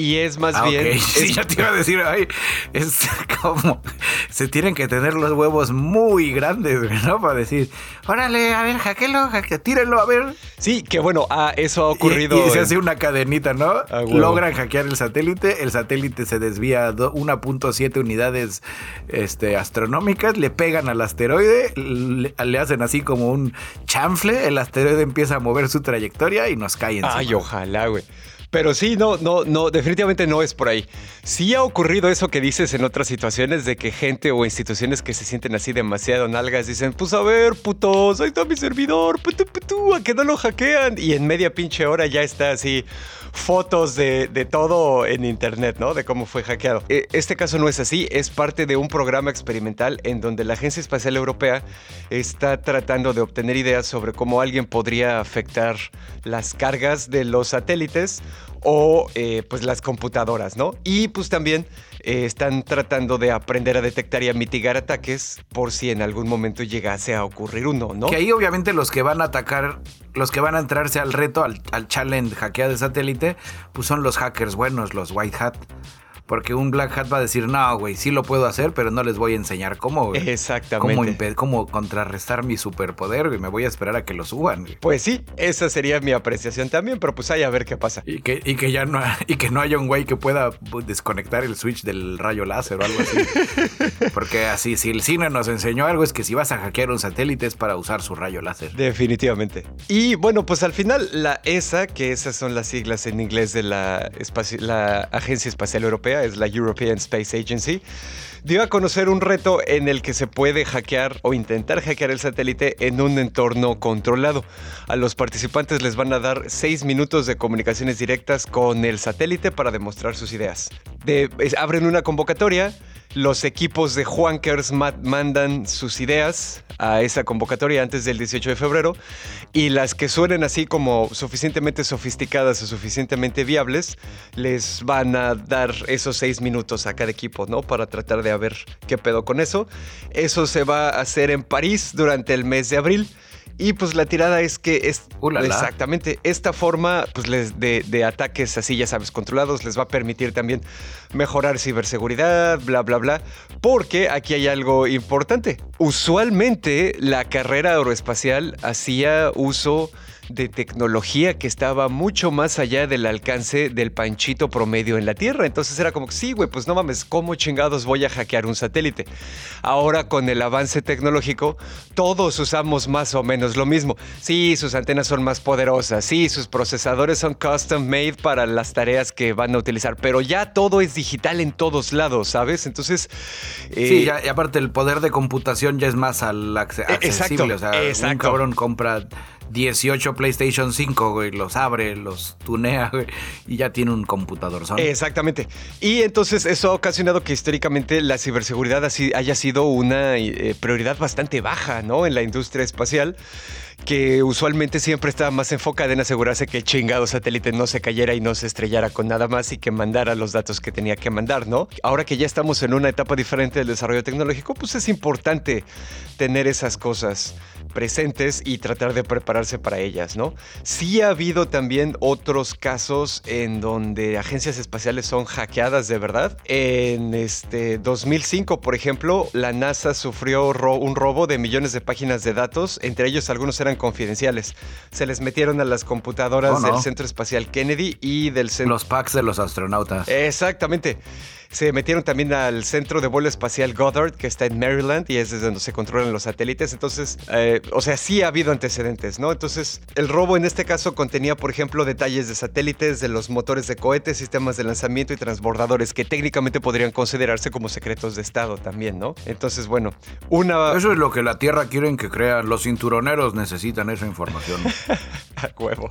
Y es más
Ah,
bien. es-
Sí, ya te iba a decir, ay, es como. Se tienen que tener los huevos muy grandes, ¿no? Para decir, órale, a ver, hackelo, hacke- tírenlo, a ver.
sí, que bueno, ah, eso ha ocurrido.
Y, se hace una cadenita, ¿no?
Ah.
Logran hackear el satélite, el satélite se desvía do- 1.7 unidades este, astronómicas, le pegan al asteroide, le, le hacen así como un chanfle, el asteroide empieza a mover su trayectoria y nos cae encima.
Ay, ojalá, güey. Pero sí, no, no, no, definitivamente no es por ahí. Sí ha ocurrido eso que dices en otras situaciones de que gente o instituciones que se sienten así demasiado nalgas dicen, pues a ver, putos, ahí está mi servidor, putu, putu, a que no lo hackean. Y en media pinche hora ya está así fotos de, de todo en internet, ¿no? De cómo fue hackeado. Eh, Este caso no es así, es parte de un programa experimental en donde la Agencia Espacial Europea está tratando de obtener ideas sobre cómo alguien podría afectar las cargas de los satélites o eh, pues las computadoras, ¿no? Y pues también eh, están tratando de aprender a detectar y a mitigar ataques por si en algún momento llegase a ocurrir uno, ¿no?
Que ahí obviamente los que van a atacar, los que van a entrarse al reto, al, al challenge hackeado de satélite, pues son los hackers buenos, los white hat. Porque un black hat va a decir, no, güey, sí lo puedo hacer, pero no les voy a enseñar cómo, güey.
Exactamente.
Cómo, contrarrestar mi superpoder, güey. Me voy a esperar a que lo suban, güey.
Pues sí, esa sería mi apreciación también, pero pues ahí a ver qué pasa.
Y que, y que ya no, y que no haya un güey que pueda pues, desconectar el switch del rayo láser o algo así. Porque así, si el cine nos enseñó algo, es que si vas a hackear un satélite es para usar su rayo láser.
Definitivamente. Y bueno, pues al final la ESA, que esas son las siglas en inglés de la Agencia Espacial Europea, es la European Space Agency, dio a conocer un reto en el que se puede hackear o intentar hackear el satélite en un entorno controlado. A los participantes les van a dar seis minutos de comunicaciones directas con el satélite para demostrar sus ideas. De- abren una convocatoria. Los equipos de Juankers ma- mandan sus ideas a esa convocatoria antes del 18 de febrero y las que suenen así como suficientemente sofisticadas o suficientemente viables les van a dar esos seis minutos a cada equipo, ¿no? Para tratar de ver qué pedo con eso. Eso se va a hacer en París durante el mes de abril. Y pues la tirada es que es exactamente esta forma pues, les- de, de ataques así, ya sabes, controlados, les va a permitir también mejorar ciberseguridad, bla, bla, bla. Porque aquí hay algo importante. Usualmente la carrera aeroespacial hacía uso de tecnología que estaba mucho más allá del alcance del panchito promedio en la Tierra. Entonces era como, sí, güey, pues no mames, ¿cómo chingados voy a hackear un satélite? Ahora con el avance tecnológico, todos usamos más o menos lo mismo. Sí, sus antenas son más poderosas, sí, sus procesadores son custom made para las tareas que van a utilizar, pero ya todo es digital en todos lados, ¿sabes? Entonces... eh,
Sí, ya, y aparte el poder de computación ya es más al
Eh,
accesible.
exacto,
o sea, un cabrón compra 18 PlayStation 5, güey, los abre, los tunea, y ya tiene un computador.
Exactamente. Y entonces eso ha ocasionado que históricamente la ciberseguridad así haya sido una eh, prioridad bastante baja, ¿no? En la industria espacial que usualmente siempre estaba más enfocada en asegurarse que el chingado satélite no se cayera y no se estrellara con nada más y que mandara los datos que tenía que mandar, ¿no? Ahora que ya estamos en una etapa diferente del desarrollo tecnológico, pues es importante tener esas cosas presentes y tratar de prepararse para ellas, ¿no? Sí ha habido también otros casos en donde agencias espaciales son hackeadas de verdad. En este 2005, por ejemplo, la NASA sufrió ro- un robo de millones de páginas de datos, entre ellos algunos eran confidenciales. Se les metieron a las computadoras
Oh, no.
del Centro Espacial Kennedy y del Centro
Los packs de los astronautas.
Exactamente. Se metieron también al centro de vuelo espacial Goddard, que está en Maryland, y es desde donde se controlan los satélites. Entonces, eh, o sea, sí ha habido antecedentes, ¿no? Entonces, el robo en este caso contenía, por ejemplo, detalles de satélites, de los motores de cohetes, sistemas de lanzamiento y transbordadores, que técnicamente podrían considerarse como secretos de Estado también, ¿no? Entonces, bueno, una...
Eso es lo que la Tierra quieren que crean. Los cinturoneros necesitan esa información.
A huevo.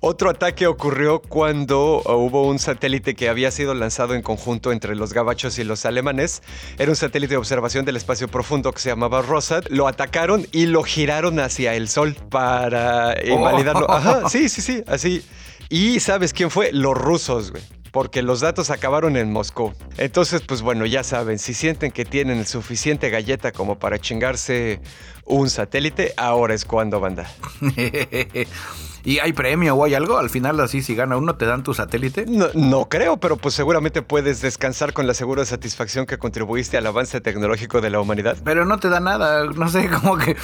Otro ataque ocurrió cuando uh, hubo un satélite que había sido lanzado en conjunto entre los gabachos y los alemanes. Era un satélite de observación del espacio profundo que se llamaba Rosat. Lo atacaron y lo giraron hacia el sol para invalidarlo. Ajá, sí, sí, sí, así. ¿Y sabes quién fue? Los rusos, güey. Porque los datos acabaron en Moscú. Entonces, pues bueno, ya saben, si sienten que tienen suficiente galleta como para chingarse un satélite, ahora es cuando, banda.
¿Y hay premio o hay algo? Al final, así, si gana uno, ¿te dan tu satélite?
No, no creo, pero pues seguramente puedes descansar con la segura satisfacción que contribuiste al avance tecnológico de la humanidad.
Pero no te da nada, no sé, como que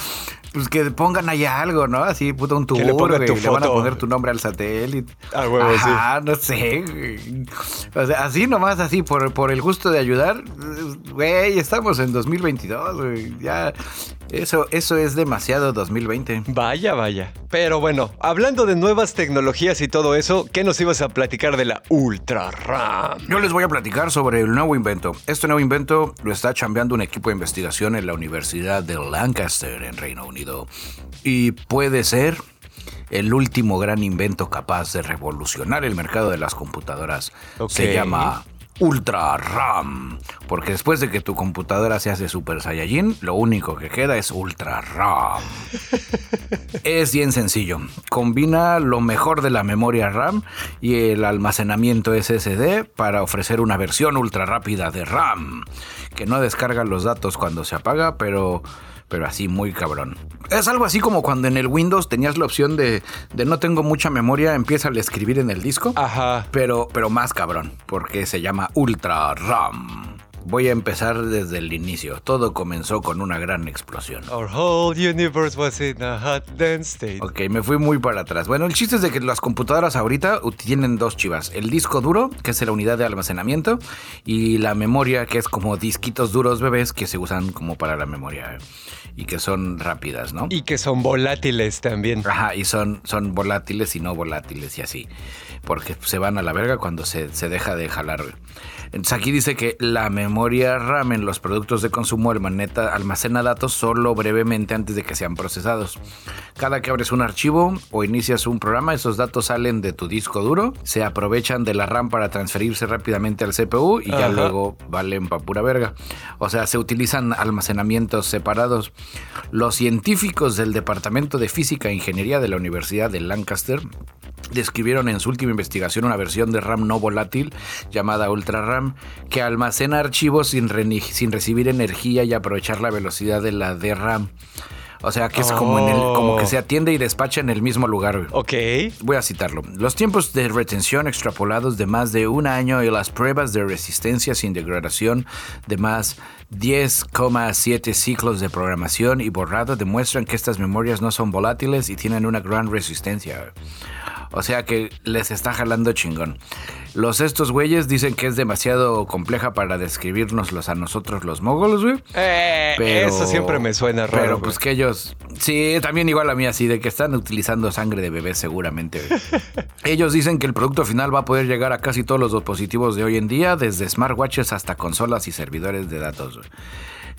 pues que pongan allá algo, ¿no? Así, puta, un tubo,
le pongan tu
le van a poner tu nombre al satélite.
Ah, huevo, sí.
Ajá, no sé. O sea, así nomás, así, por, por el gusto de ayudar, güey, estamos en 2022, güey. Ya, eso, eso es demasiado 2020.
Vaya, vaya. Pero bueno, hablando de nuevas tecnologías y todo eso, ¿qué nos ibas a platicar de la Ultra RAM?
Yo les voy a platicar sobre el nuevo invento. Este nuevo invento lo está chambeando un equipo de investigación en la Universidad de Lancaster, en Reino Unido. Y puede ser el último gran invento capaz de revolucionar el mercado de las computadoras. Se llama Ultra RAM. Porque después de que tu computadora se hace Super Saiyajin, lo único que queda es Ultra RAM. Es bien sencillo. Combina lo mejor de la memoria RAM y el almacenamiento SSD para ofrecer una versión ultra rápida de RAM, que no descarga los datos cuando se apaga, pero, pero así muy cabrón. Es algo así como cuando en el Windows tenías la opción de, de no tengo mucha memoria, empieza a escribir en el disco,
Ajá.
pero, pero más cabrón, porque se llama Ultra RAM. Voy a empezar desde el inicio. Todo comenzó con una gran explosión.
Our whole universe was in a hot dense state.
Ok, me fui muy para atrás. Bueno, el chiste es de que las computadoras ahorita tienen dos chivas. El disco duro, que es la unidad de almacenamiento, y la memoria, que es como disquitos duros bebés que se usan como para la memoria y que son rápidas, ¿no?
Y que son volátiles también.
Ajá, y son, son volátiles y no volátiles y así. Porque se van a la verga cuando se, se deja de jalar. Entonces aquí dice que la memoria RAM en los productos de consumo almacena datos solo brevemente antes de que sean procesados. Cada que abres un archivo o inicias un programa, esos datos salen de tu disco duro, se aprovechan de la RAM para transferirse rápidamente al CPU y ya luego valen pa' pura verga. O sea, se utilizan almacenamientos separados. Los científicos del Departamento de Física e Ingeniería de la Universidad de Lancaster describieron en su última investigación una versión de RAM no volátil llamada Ultra RAM que almacena archivos sin, recibir energía y aprovechar la velocidad de la DRAM. O sea, que es como, en el, como que se atiende y despacha en el mismo lugar.
Ok.
Voy a citarlo. Los tiempos de retención extrapolados de más de un año y las pruebas de resistencia sin degradación de más 10,7 ciclos de programación y borrado demuestran que estas memorias no son volátiles y tienen una gran resistencia. O sea que les está jalando chingón. Los estos güeyes dicen que es demasiado compleja para describirnoslos a nosotros los mogols, güey.
Eh,
Pero,
eso siempre me suena raro.
Pero
güey.
pues que ellos. Sí, también igual a mí así, de que están utilizando sangre de bebé seguramente. ellos dicen que el producto final va a poder llegar a casi todos los dispositivos de hoy en día, desde smartwatches hasta consolas y servidores de datos. güey.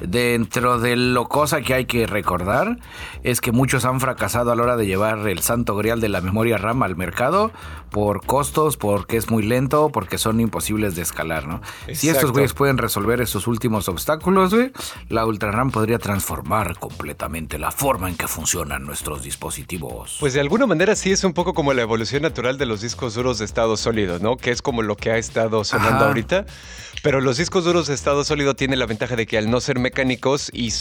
Dentro de lo cosa que hay que recordar es que muchos han fracasado a la hora de llevar el santo grial de la memoria RAM al mercado por costos, porque es muy lento, porque son imposibles de escalar, ¿no? Si estos güeyes pueden resolver esos últimos obstáculos, güey, la Ultra RAM podría transformar completamente la forma en que funcionan nuestros dispositivos.
Pues de alguna manera sí es un poco como la evolución natural de los discos duros de estado sólido, ¿no? Que es como lo que ha estado sonando
Ajá.
ahorita. Pero los discos duros de estado sólido tienen la ventaja de que al no ser mecánicos y,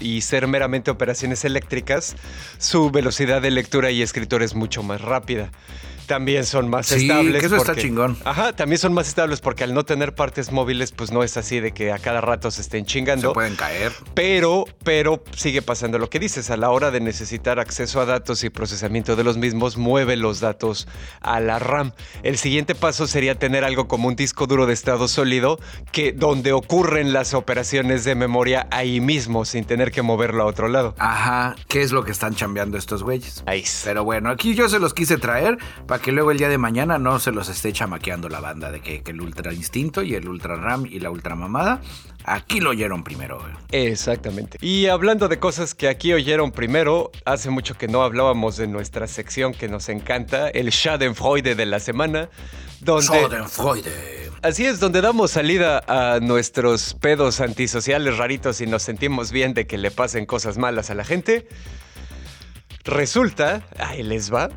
y ser meramente operaciones eléctricas, su velocidad de lectura y escritura es mucho más rápida. También son más
Sí,
estables.
que eso está chingón.
Ajá, también son más estables porque al no tener partes móviles, pues no es así de que a cada rato se estén
se
chingando.
pueden caer.
Pero, pero sigue pasando lo que dices, a la hora de necesitar acceso a datos y procesamiento de los mismos, mueve los datos a la RAM. El siguiente paso sería tener algo como un disco duro de estado sólido, que donde ocurren las operaciones de memoria ahí mismo, sin tener que moverlo a otro lado.
Ajá, ¿qué es lo que están chambeando estos güeyes?
Ahí.
Pero bueno, aquí yo se los quise traer para que luego el día de mañana no se los esté chamaqueando la banda de que, que el Ultra Instinto y el Ultra RAM y la Ultra Mamada, aquí lo oyeron primero.
Exactamente. Y hablando de cosas que aquí oyeron primero, hace mucho que no hablábamos de nuestra sección que nos encanta, el Schadenfreude de la semana, donde...
Schadenfreude.
Así es, donde damos salida a nuestros pedos antisociales raritos y nos sentimos bien de que le pasen cosas malas a la gente. Resulta, ahí les va.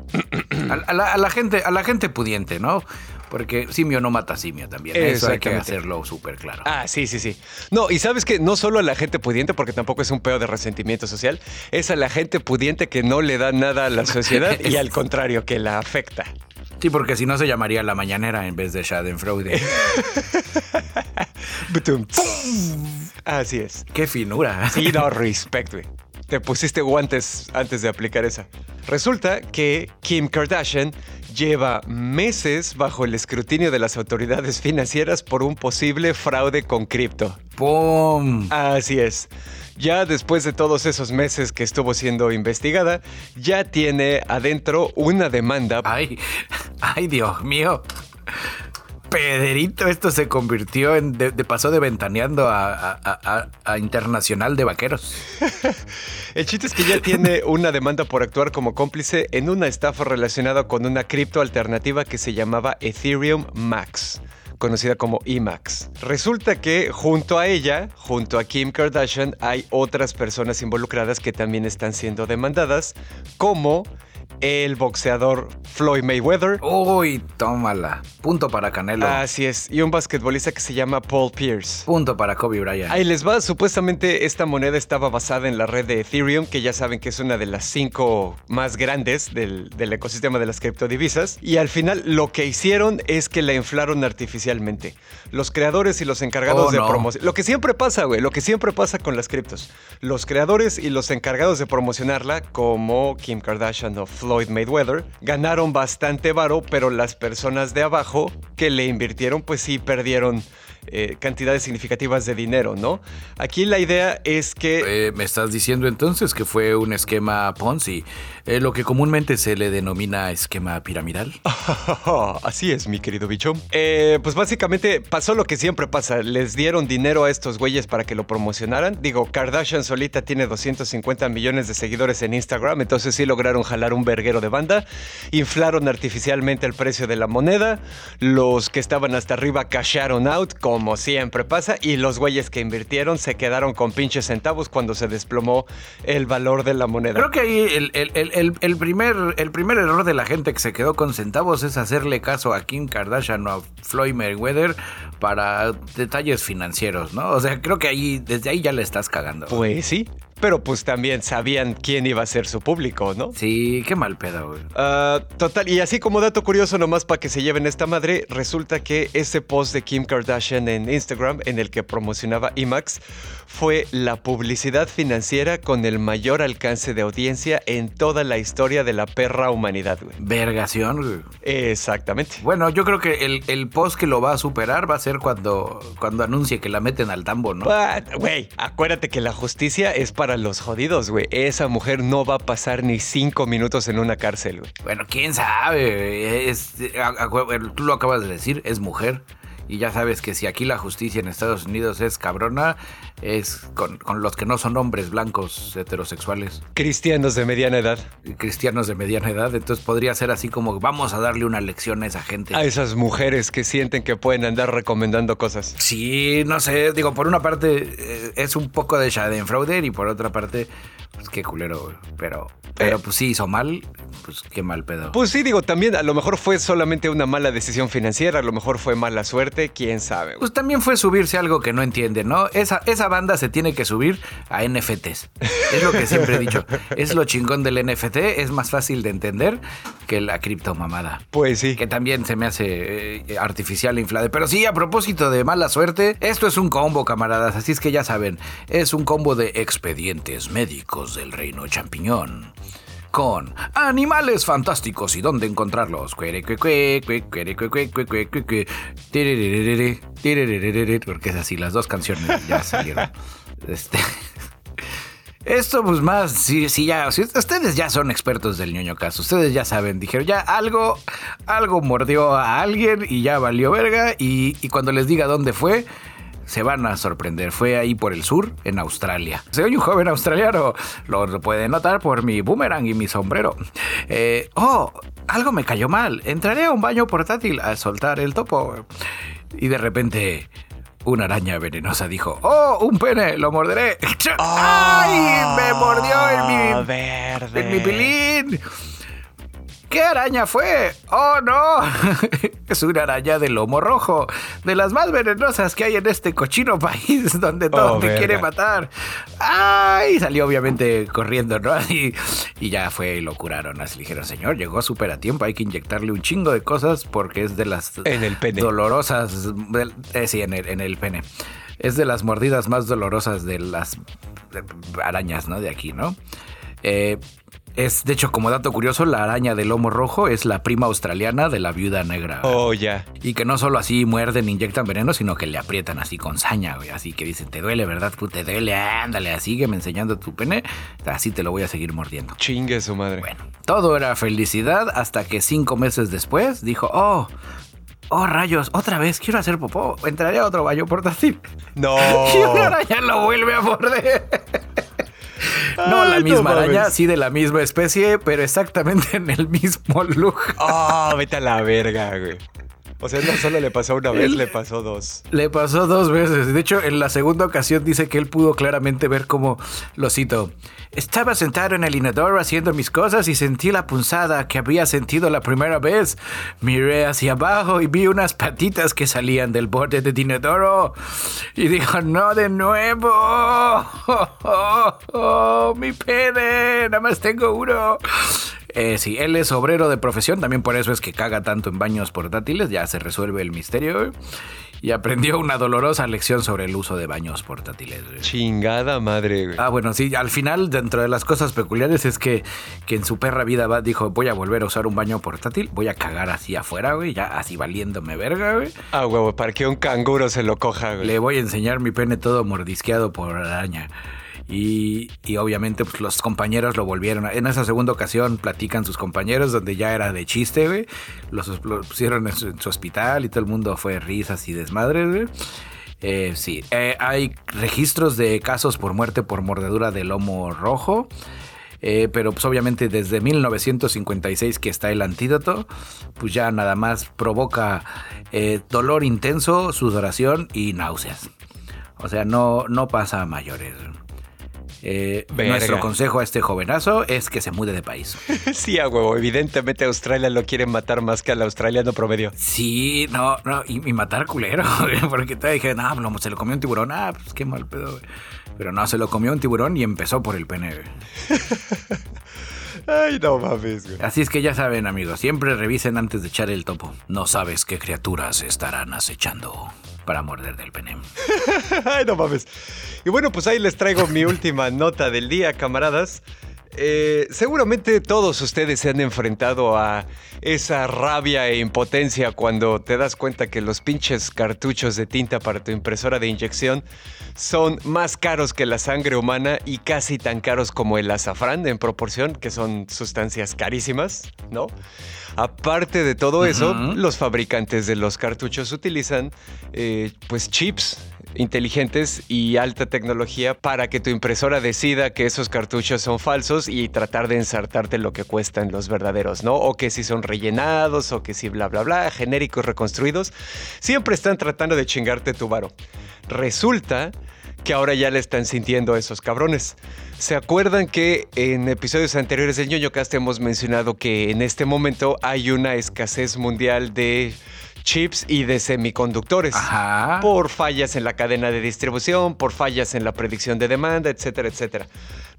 A, la, gente, a la gente pudiente, ¿no? Porque simio no mata simio también. Eso hay que hacerlo súper claro.
Ah, sí, sí, sí. No, y sabes que no solo a la gente pudiente, porque tampoco es un peo de resentimiento social, es a la gente pudiente que no le da nada a la sociedad y al contrario, que la afecta.
Sí, porque si no se llamaría La Mañanera en vez de Schadenfreude.
Así es.
Qué finura.
Sí, no, respect, güey. Te pusiste guantes antes de aplicar esa. Resulta que Kim Kardashian lleva meses bajo el escrutinio de las autoridades financieras por un posible fraude con cripto.
¡Pum!
Así es. Ya después de todos esos meses que estuvo siendo investigada, ya tiene adentro una demanda.
Ay, ay, Dios mío. Pedrito, esto se convirtió en. De, pasó de ventaneando a, internacional de vaqueros.
El chiste es que ya tiene una demanda por actuar como cómplice en una estafa relacionada con una cripto alternativa que se llamaba Ethereum Max conocida como EMAX. Resulta que junto a ella, junto a Kim Kardashian, hay otras personas involucradas que también están siendo demandadas, como el boxeador Floyd Mayweather.
Uy, tómala. Punto para Canelo.
Así es. Y un basquetbolista que se llama Paul Pierce.
Punto para Kobe Bryant.
Ahí les va. Supuestamente esta moneda estaba basada en la red de Ethereum, que ya saben que es una de las cinco más grandes del, ecosistema de las criptodivisas. Y al final lo que hicieron es que la inflaron artificialmente. Los creadores y los encargados oh, de promoción. Lo que siempre pasa, güey. Lo que siempre pasa con las criptos. Los creadores y los encargados de promocionarla, como Kim Kardashian o Floyd Floyd Mayweather, ganaron bastante varo, pero las personas de abajo que le invirtieron, pues sí perdieron eh, cantidades significativas de dinero, ¿no? Aquí la idea es que...
Eh, me estás diciendo entonces que fue un esquema Ponzi, eh, lo que comúnmente se le denomina esquema piramidal.
Así es, mi querido bicho. pues básicamente pasó lo que siempre pasa, les dieron dinero a estos güeyes para que lo promocionaran. Digo, Kardashian solita tiene 250 millones de seguidores en Instagram, entonces sí lograron jalar un verguero de banda, inflaron artificialmente el precio de la moneda, los que estaban hasta arriba casharon out como siempre pasa, y los güeyes que invirtieron se quedaron con pinches centavos cuando se desplomó el valor de la moneda.
Creo que ahí el, primer, el primer error de la gente que se quedó con centavos es hacerle caso a Kim Kardashian o a Floyd Mayweather para detalles financieros, ¿no? O sea, creo que ahí, desde ahí ya le estás cagando.
Pues sí. Pero pues también sabían quién iba a ser su público, ¿no?
Sí, qué mal pedo, güey.
Ah, total, y así como dato curioso nomás para que se lleven esta madre, resulta que ese post de Kim Kardashian en Instagram en el que promocionaba IMAX fue la publicidad financiera con el mayor alcance de audiencia en toda la historia de la perra humanidad, güey.
Vergación, güey.
Exactamente.
Bueno, yo creo que el, post que lo va a superar va a ser cuando, cuando anuncie que la meten al tambo, ¿no?
Güey, acuérdate que la justicia es para los jodidos, güey. Esa mujer no va a pasar ni cinco minutos en una cárcel, güey.
Bueno, quién sabe. tú lo acabas de decir, es mujer. Y ya sabes que si aquí la justicia en Estados Unidos es cabrona, es con, los que no son hombres blancos heterosexuales.
Cristianos de mediana edad.
Cristianos de mediana edad. Entonces podría ser así como vamos a darle una lección a esa gente.
A esas mujeres que sienten que pueden andar recomendando cosas.
Sí, no sé. Digo, por una parte eh, es un poco de Schadenfreude y por otra parte pues qué culero, Pero, pero eh. pues sí hizo mal, pues qué mal pedo.
Pues sí, digo, también a lo mejor fue solamente una mala decisión financiera, a lo mejor fue mala suerte, quién sabe.
Pues también fue subirse algo que no entiende, ¿no? Esa, esa banda se tiene que subir a NFTs. Es lo que siempre he dicho. Es lo chingón del NFT, es más fácil de entender que la criptomamada.
Pues sí.
Que también se me hace eh, artificial inflada. Pero sí, a propósito de mala suerte, esto es un combo, camaradas, así es que ya saben, es un combo de expedientes médicos del reino champiñón. Con animales fantásticos y dónde encontrarlos. Porque es así, las dos canciones ya salieron. Este. Esto, pues más, si, si ya, si ustedes ya son expertos del ñoño caso, ustedes ya saben, dijeron, ya algo, algo mordió a alguien y ya valió verga, y, y cuando les diga dónde fue, se van a sorprender. Fue ahí por el sur, en Australia. Soy un joven australiano, lo pueden notar por mi boomerang y mi sombrero. Eh, oh, algo me cayó mal. Entraré a un baño portátil a soltar el topo. Y de repente una araña venenosa dijo, ¡Oh, un pene! ¡Lo morderé! ¡Ay! ¡Me mordió en mi,
verde.
en mi pilín! ¿Qué araña fue? ¡Oh, no! es una araña de lomo rojo, de las más venenosas que hay en este cochino país donde todo
Oh,
te
verga.
quiere matar. ¡Ay! Salió obviamente corriendo, ¿no? Y, y ya fue y lo curaron. Así dijeron, señor, llegó súper a tiempo, hay que inyectarle un chingo de cosas porque es de las
En el pene.
dolorosas. eh, sí, en el, en el pene. Es de las mordidas más dolorosas de las arañas, ¿no? De aquí, ¿no? Eh, es, de hecho, como dato curioso, la araña del lomo rojo es la prima australiana de la viuda negra.
Oh, ya.
Y que no solo así muerden, inyectan veneno, sino que le aprietan así con saña, güey. Así que dicen, te duele, ¿verdad? Tú te duele, ándale, sígueme enseñando tu pene. Así te lo voy a seguir mordiendo.
Chingue su madre.
Bueno, todo era felicidad hasta que cinco meses después dijo, oh, oh rayos, otra vez quiero hacer popó. Entraré a otro baño portátil.
No.
Y una araña lo vuelve a morder. No la
no
misma araña, sí de la misma especie, pero exactamente en el mismo look.
Oh, vete a la verga, güey. O sea, no solo le pasó una vez, le pasó dos.
Le pasó dos veces. De hecho, en la segunda ocasión dice que él pudo claramente ver cómo, lo cito, estaba sentado en el inodoro haciendo mis cosas y sentí la punzada que había sentido la primera vez. Miré hacia abajo y vi unas patitas que salían del borde del inodoro. Y dijo, no de nuevo. mi pene, nada más tengo uno. Eh, sí, él es obrero de profesión, también por eso es que caga tanto en baños portátiles, ya se resuelve el misterio. Y aprendió una dolorosa lección sobre el uso de baños portátiles. güey.
Chingada madre, güey.
Ah, bueno, sí, al final, dentro de las cosas peculiares es que, que en su perra vida va- dijo, voy a volver a usar un baño portátil, voy a cagar así afuera, güey, ya así valiéndome verga, güey.
Ah, huevo, para que un canguro se lo coja, güey.
Le voy a enseñar mi pene todo mordisqueado por araña. Y, obviamente pues, los compañeros lo volvieron. en esa segunda ocasión platican sus compañeros donde ya era de chiste, güey. Los, lo pusieron en su, hospital y todo el mundo fue risas y desmadres, güey. Eh, sí, Eh, hay registros de casos por muerte por mordedura de lomo rojo. Eh, pero pues obviamente desde 1956 que está el antídoto, pues ya nada más provoca dolor intenso, sudoración y náuseas. O sea, no, no pasa a mayores. Eh, nuestro consejo a este jovenazo es que se mude de país.
Sí, a huevo. Evidentemente Australia lo quiere matar más que al australiano promedio.
Sí, no, no, y, y matar culero, güey, porque te dije, no, no, se lo comió un tiburón, ah, pues qué mal pedo, güey. Pero no, se lo comió un tiburón y empezó por el pene, güey.
Ay, no mames, güey.
Así es que ya saben, amigos, siempre revisen antes de echar el topo. No sabes qué criaturas estarán acechando para morder del pene.
Ay, no mames. Y bueno, pues ahí les traigo mi última nota del día, camaradas. Eh, seguramente todos ustedes se han enfrentado a esa rabia e impotencia cuando te das cuenta que los pinches cartuchos de tinta para tu impresora de inyección son más caros que la sangre humana y casi tan caros como el azafrán en proporción, que son sustancias carísimas, ¿no? Aparte de todo eso, los fabricantes de los cartuchos utilizan eh, pues chips inteligentes y alta tecnología para que tu impresora decida que esos cartuchos son falsos y tratar de ensartarte lo que cuestan los verdaderos, ¿no? O que si son rellenados o que si bla bla bla, genéricos reconstruidos, siempre están tratando de chingarte tu varo. Resulta que ahora ya le están sintiendo esos cabrones. ¿Se acuerdan que en episodios anteriores del ñoño cast hemos mencionado que en este momento hay una escasez mundial de chips y de semiconductores?
Ajá.
Por fallas en la cadena de distribución, por fallas en la predicción de demanda, etcétera, etcétera.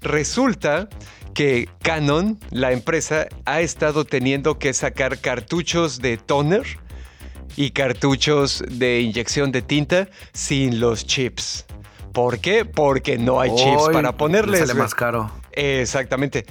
Resulta que Canon, la empresa, ha estado teniendo que sacar cartuchos de toner y cartuchos de inyección de tinta sin los chips. ¿Por qué? Porque no hay chips para ponerles.
Sale más caro.
Exactamente.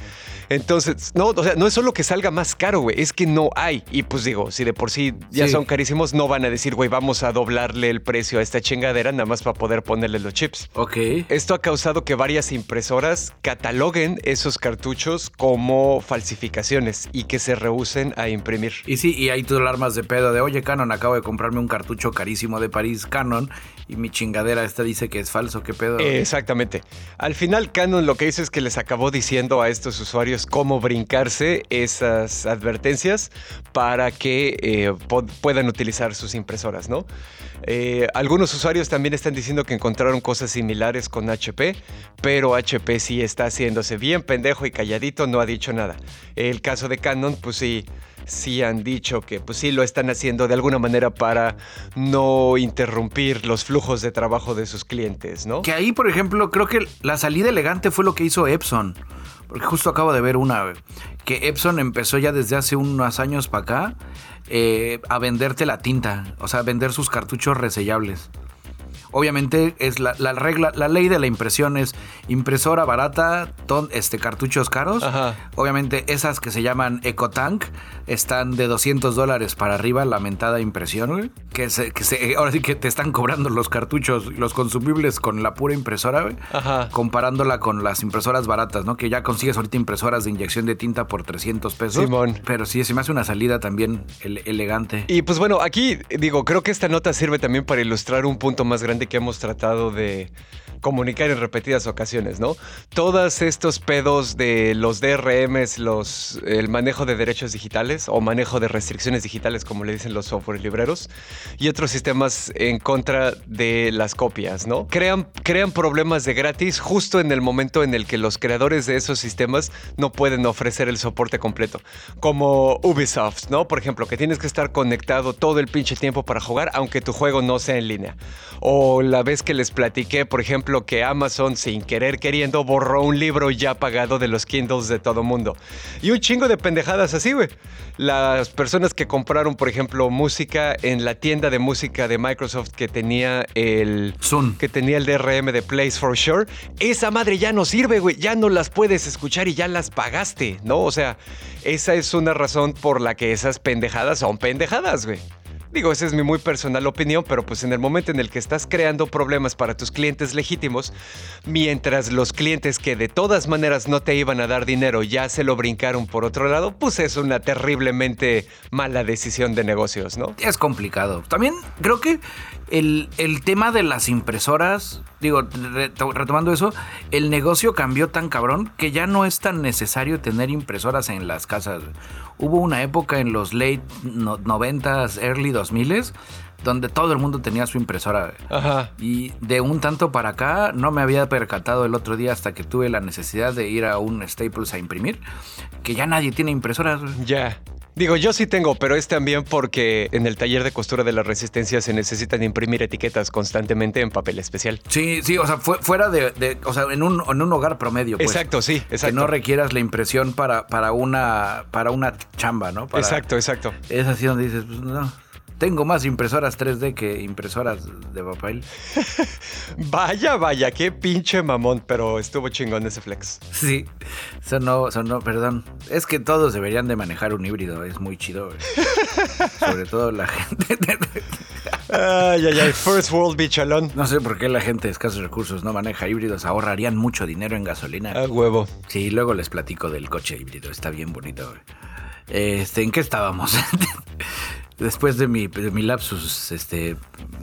Entonces, no, o sea, no es solo que salga más caro, güey, es que no hay. Y pues digo, si de por sí ya
Sí.
son carísimos, no van a decir, güey, vamos a doblarle el precio a esta chingadera nada más para poder ponerle los chips.
Ok.
Esto ha causado que varias impresoras cataloguen esos cartuchos como falsificaciones y que se rehúsen a imprimir.
Y sí, y ahí tú lo armas de pedo de, oye, Canon, acabo de comprarme un cartucho carísimo de París Canon y mi chingadera esta dice que es falso, ¿qué pedo?
Exactamente. Al final, Canon lo que hizo es que les acabó diciendo a estos usuarios cómo brincarse esas advertencias para que eh, puedan utilizar sus impresoras, ¿no? Eh, algunos usuarios también están diciendo que encontraron cosas similares con HP, pero HP sí está haciéndose bien pendejo y calladito, no ha dicho nada. El caso de Canon, pues sí, sí han dicho que pues sí lo están haciendo de alguna manera para no interrumpir los flujos de trabajo de sus clientes, ¿no?
Que ahí, por ejemplo, creo que la salida elegante fue lo que hizo Epson. Porque justo acabo de ver una, que Epson empezó ya desde hace unos años para acá eh, a venderte la tinta, o sea, a vender sus cartuchos resellables. Obviamente es la, regla, la ley de la impresión es impresora barata, este, cartuchos caros. Obviamente esas que se llaman EcoTank están de 200 dólares para arriba, lamentada impresión, Que, se, que ahora sí que te están cobrando los cartuchos, los consumibles con la pura impresora, comparándola con las impresoras baratas, ¿no? Que ya consigues ahorita impresoras de inyección de tinta por 300 pesos. Simón. Pero sí, se me hace una salida también elegante.
Y pues bueno, aquí digo, creo que esta nota sirve también para ilustrar un punto más grande que hemos tratado de comunicar en repetidas ocasiones, ¿no? Todos estos pedos de los DRMs, los, el manejo de derechos digitales o manejo de restricciones digitales, como le dicen los software libreros, y otros sistemas en contra de las copias, ¿no? Crean, crean problemas de gratis justo en el momento en el que los creadores de esos sistemas no pueden ofrecer el soporte completo, como Ubisoft, ¿no? Por ejemplo, que tienes que estar conectado todo el pinche tiempo para jugar, aunque tu juego no sea en línea. O la vez que les platiqué, por ejemplo, que Amazon, sin querer queriendo, borró un libro ya pagado de los Kindles de todo mundo. Y un chingo de pendejadas así, güey. Las personas que compraron, por ejemplo, música en la tienda de música de Microsoft que tenía el
Zoom,
que tenía el DRM de Place for Sure, esa madre ya no sirve, güey. Ya no las puedes escuchar y ya las pagaste, ¿no? O sea, esa es una razón por la que esas pendejadas son pendejadas, güey. Digo, esa es mi muy personal opinión, pero pues en el momento en el que estás creando problemas para tus clientes legítimos, mientras los clientes que de todas maneras no te iban a dar dinero ya se lo brincaron por otro lado, pues es una terriblemente mala decisión de negocios, ¿no?
Es complicado. También creo que el, tema de las impresoras, digo, retomando eso, el negocio cambió tan cabrón que ya no es tan necesario tener impresoras en las casas. Hubo una época en los late 90s, early 2000s, donde todo el mundo tenía su impresora. Ajá. Y de un tanto para acá, no me había percatado el otro día hasta que tuve la necesidad de ir a un Staples a imprimir, que ya nadie tiene impresoras.
Ya. Digo, yo sí tengo, pero es también porque en el taller de costura de la resistencia se necesitan imprimir etiquetas constantemente en papel especial.
Sí, sí, o sea, fuera de, o sea, en un, en un hogar promedio. Pues,
exacto, sí, exacto.
Que no requieras la impresión para, para, una, para una chamba, ¿no?
exacto, exacto.
Es así donde dices, pues no. Tengo más impresoras 3D que impresoras de papel.
vaya, vaya, qué pinche mamón, pero estuvo chingón ese flex.
Sí, sonó, sonó, perdón. Es que todos deberían de manejar un híbrido, es muy chido. Sobre todo la gente.
ay, ay, ay, first world bichalón.
No sé por qué la gente de escasos recursos no maneja híbridos, ahorrarían mucho dinero en gasolina.
A huevo.
Sí, luego les platico del coche híbrido, está bien bonito. Este, ¿en qué estábamos? después de mi, mi lapsus, este,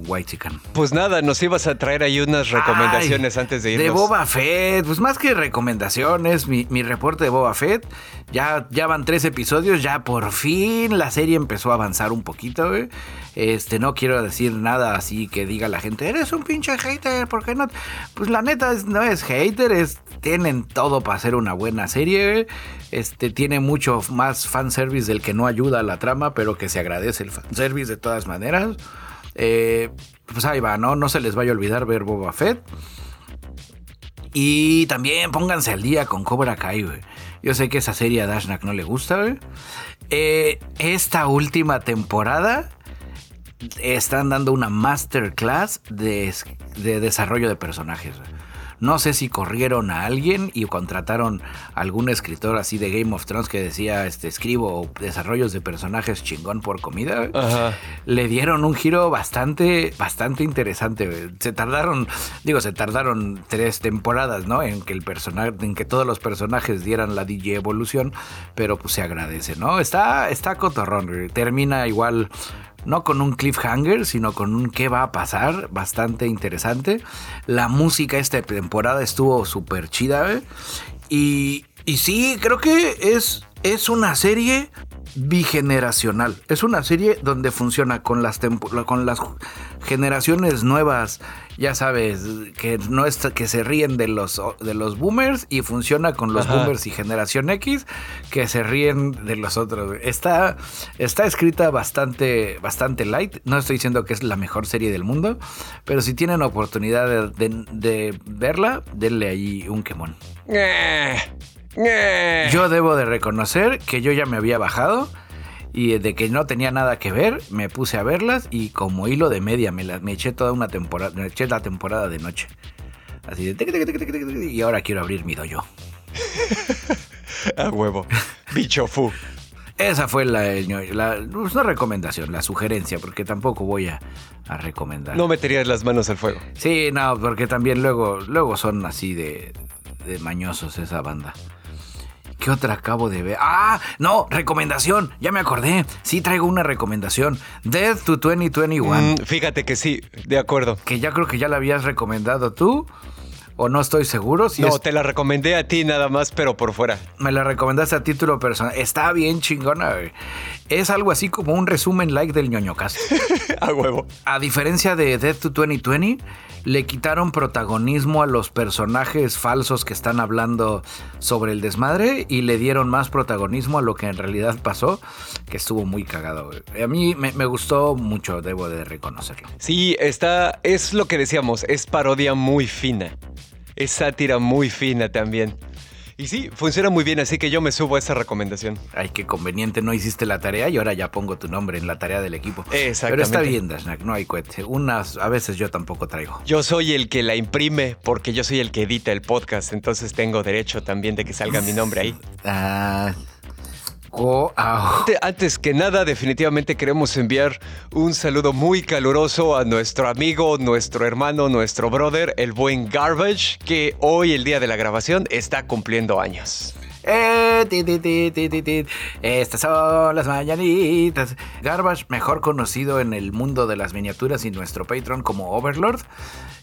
White Chicken.
Pues nada, nos ibas a traer ahí unas recomendaciones antes de irnos.
De Boba Fett, pues más que recomendaciones, mi, reporte de Boba Fett. Ya, van tres episodios, ya por fin la serie empezó a avanzar un poquito, güey. Este, no quiero decir nada así que diga la gente, eres un pinche hater, ¿por qué no? Pues la neta no es hater, es, tienen todo para hacer una buena serie, Este, tiene mucho más fanservice del que no ayuda a la trama, pero que se agradece el fanservice de todas maneras. Eh, pues ahí va, ¿no? No se les vaya a olvidar ver Boba Fett. Y también pónganse al día con Cobra Kai, güey. Yo sé que esa serie a Dashnak no le gusta. Eh, esta última temporada están dando una masterclass de, de desarrollo de personajes. No sé si corrieron a alguien y contrataron a algún escritor así de Game of Thrones que decía, este, escribo desarrollos de personajes chingón por comida. Le dieron un giro bastante, bastante interesante. Se tardaron, digo, se tardaron tres temporadas, ¿no? En que el personaje, en que todos los personajes dieran la DJ evolución, pero pues se agradece, ¿no? Está, está cotorrón. Termina igual no con un cliffhanger, sino con un qué va a pasar, bastante interesante. La música esta temporada estuvo súper chida, Y Y sí, creo que es, es una serie bigeneracional. Es una serie donde funciona con las, con las generaciones nuevas, ya sabes, que no es que se ríen de los, de los boomers y funciona con los boomers y generación X que se ríen de los otros. Está, está escrita bastante, bastante light. No estoy diciendo que es la mejor serie del mundo, pero si tienen oportunidad de, verla, denle ahí un quemón. Eh. Eh. Yo debo de reconocer que yo ya me había bajado y de que no tenía nada que ver, me puse a verlas y como hilo de media me, me eché toda una temporada, me eché la temporada de noche. Así de y ahora quiero abrir mi dojo.
a huevo. Bicho fu.
Esa fue la, la, pues, no recomendación, la sugerencia, porque tampoco voy a, a, recomendar.
No meterías las manos al fuego.
Sí, no, porque también luego, luego son así de, de mañosos esa banda. ¿Qué otra acabo de ver? Ah, no, recomendación. Ya me acordé. Sí traigo una recomendación. Death to 2021. Mm,
fíjate que sí, de acuerdo.
Que ya creo que ya la habías recomendado tú. O no estoy seguro.
Si no, te la recomendé a ti nada más, pero por fuera.
Me la recomendaste a título personal. Está bien chingona. Es algo así como un resumen like del ñoño cast.
a huevo.
A diferencia de Death to 2020 le quitaron protagonismo a los personajes falsos que están hablando sobre el desmadre y le dieron más protagonismo a lo que en realidad pasó, que estuvo muy cagado. A mí me, me gustó mucho, debo de reconocerlo.
Sí, está, es lo que decíamos, es parodia muy fina. Es sátira muy fina también. Y sí, funciona muy bien, así que yo me subo a esa recomendación.
Ay, qué conveniente, no hiciste la tarea y ahora ya pongo tu nombre en la tarea del equipo.
Exactamente.
Pero está bien, Dashnak, no hay cohete. Unas, a veces yo tampoco traigo.
Yo soy el que la imprime porque yo soy el que edita el podcast, entonces tengo derecho también de que salga mi nombre ahí.
Ah.
Antes que nada, definitivamente queremos enviar un saludo muy caluroso a nuestro amigo, nuestro hermano, nuestro brother, el buen Garbage, que hoy, el día de la grabación, está cumpliendo años.
Eh, Estas son las mañanitas. Garbage, mejor conocido en el mundo de las miniaturas y nuestro Patreon como Overlord.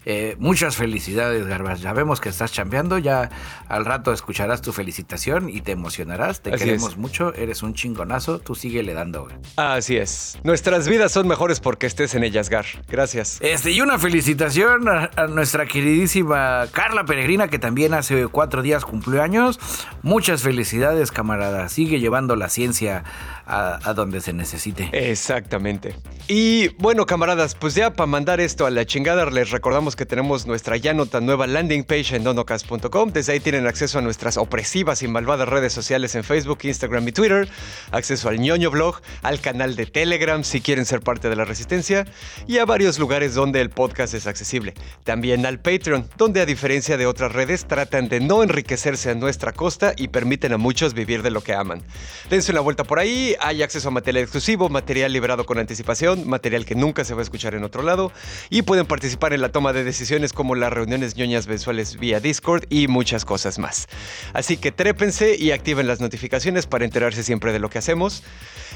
Eh, muchas felicidades, Garbage. Ya vemos que estás chambeando. Ya al rato escucharás tu felicitación y te emocionarás. Te queremos mucho. Eres un chingonazo. Tú síguele dando,
Así es. Nuestras vidas son mejores porque estés en ellas, Gar. Gracias.
Este, y una felicitación a, nuestra queridísima Carla Peregrina, que también hace cuatro días cumplió años. Muchas felicidades, camarada. Sigue llevando la ciencia a, donde se necesite.
Exactamente. Y bueno, camaradas, pues ya para mandar esto a la chingada, les recordamos que tenemos nuestra ya nota nueva landing page en donocast.com. Desde ahí tienen acceso a nuestras opresivas y malvadas redes sociales en Facebook, Instagram y Twitter, acceso al ñoño blog, al canal de Telegram si quieren ser parte de la resistencia y a varios lugares donde el podcast es accesible. También al Patreon, donde a diferencia de otras redes tratan de no enriquecerse a nuestra costa y permiten a muchos vivir de lo que aman. Dense una vuelta por ahí, hay acceso a material exclusivo, material liberado con anticipación, material que nunca se va a escuchar en otro lado y pueden participar en la toma de decisiones como las reuniones ñoñas mensuales vía Discord y muchas cosas más. Así que trépense y activen las notificaciones para enterarse siempre de lo que hacemos.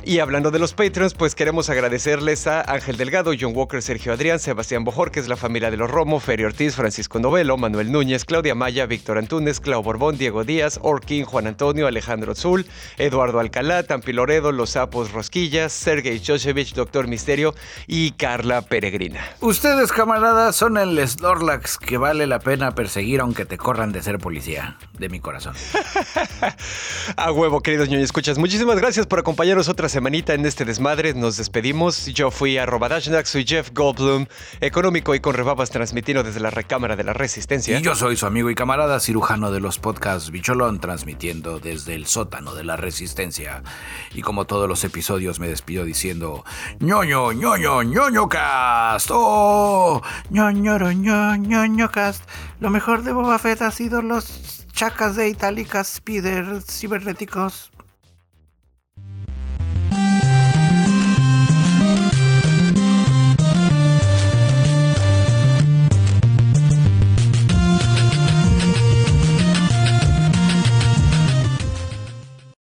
Y hablando de los Patreons, pues queremos agradecerles a Ángel Delgado, John Walker, Sergio Adrián, Sebastián Bojorques, la familia de los Romo, Ferio Ortiz, Francisco Novelo, Manuel Núñez, Claudia Maya, Víctor Antunes, Clau Borbón, Diego Díaz, Orkin, Juan Antonio, Alejandro Zul, Eduardo Alcalá, Tampi Loredo, Los Sapos Rosquillas, Sergei Joshevich, Doctor Misterio y Carla Peregrina.
Ustedes, camaradas, son el Snorlax que vale la pena perseguir aunque te corran de ser policía, de mi corazón.
A huevo, queridos ñoños, escuchas. Muchísimas gracias por acompañarnos otra semanita en este desmadre. Nos despedimos. Yo fui a Dashnak, soy Jeff Goldblum, económico y con rebabas transmitiendo desde la recámara de la Resistencia.
Y yo soy su amigo y camarada cirujano de los podcasts Bicholón, transmitiendo desde el sótano de la Resistencia. Y como todos los episodios me despido diciendo ñoño, ñoño, ñoño cast. Oh, ñoño, ñoño, ñoño cast. Lo mejor de Boba Fett ha sido los chacas de itálicas spider cibernéticos.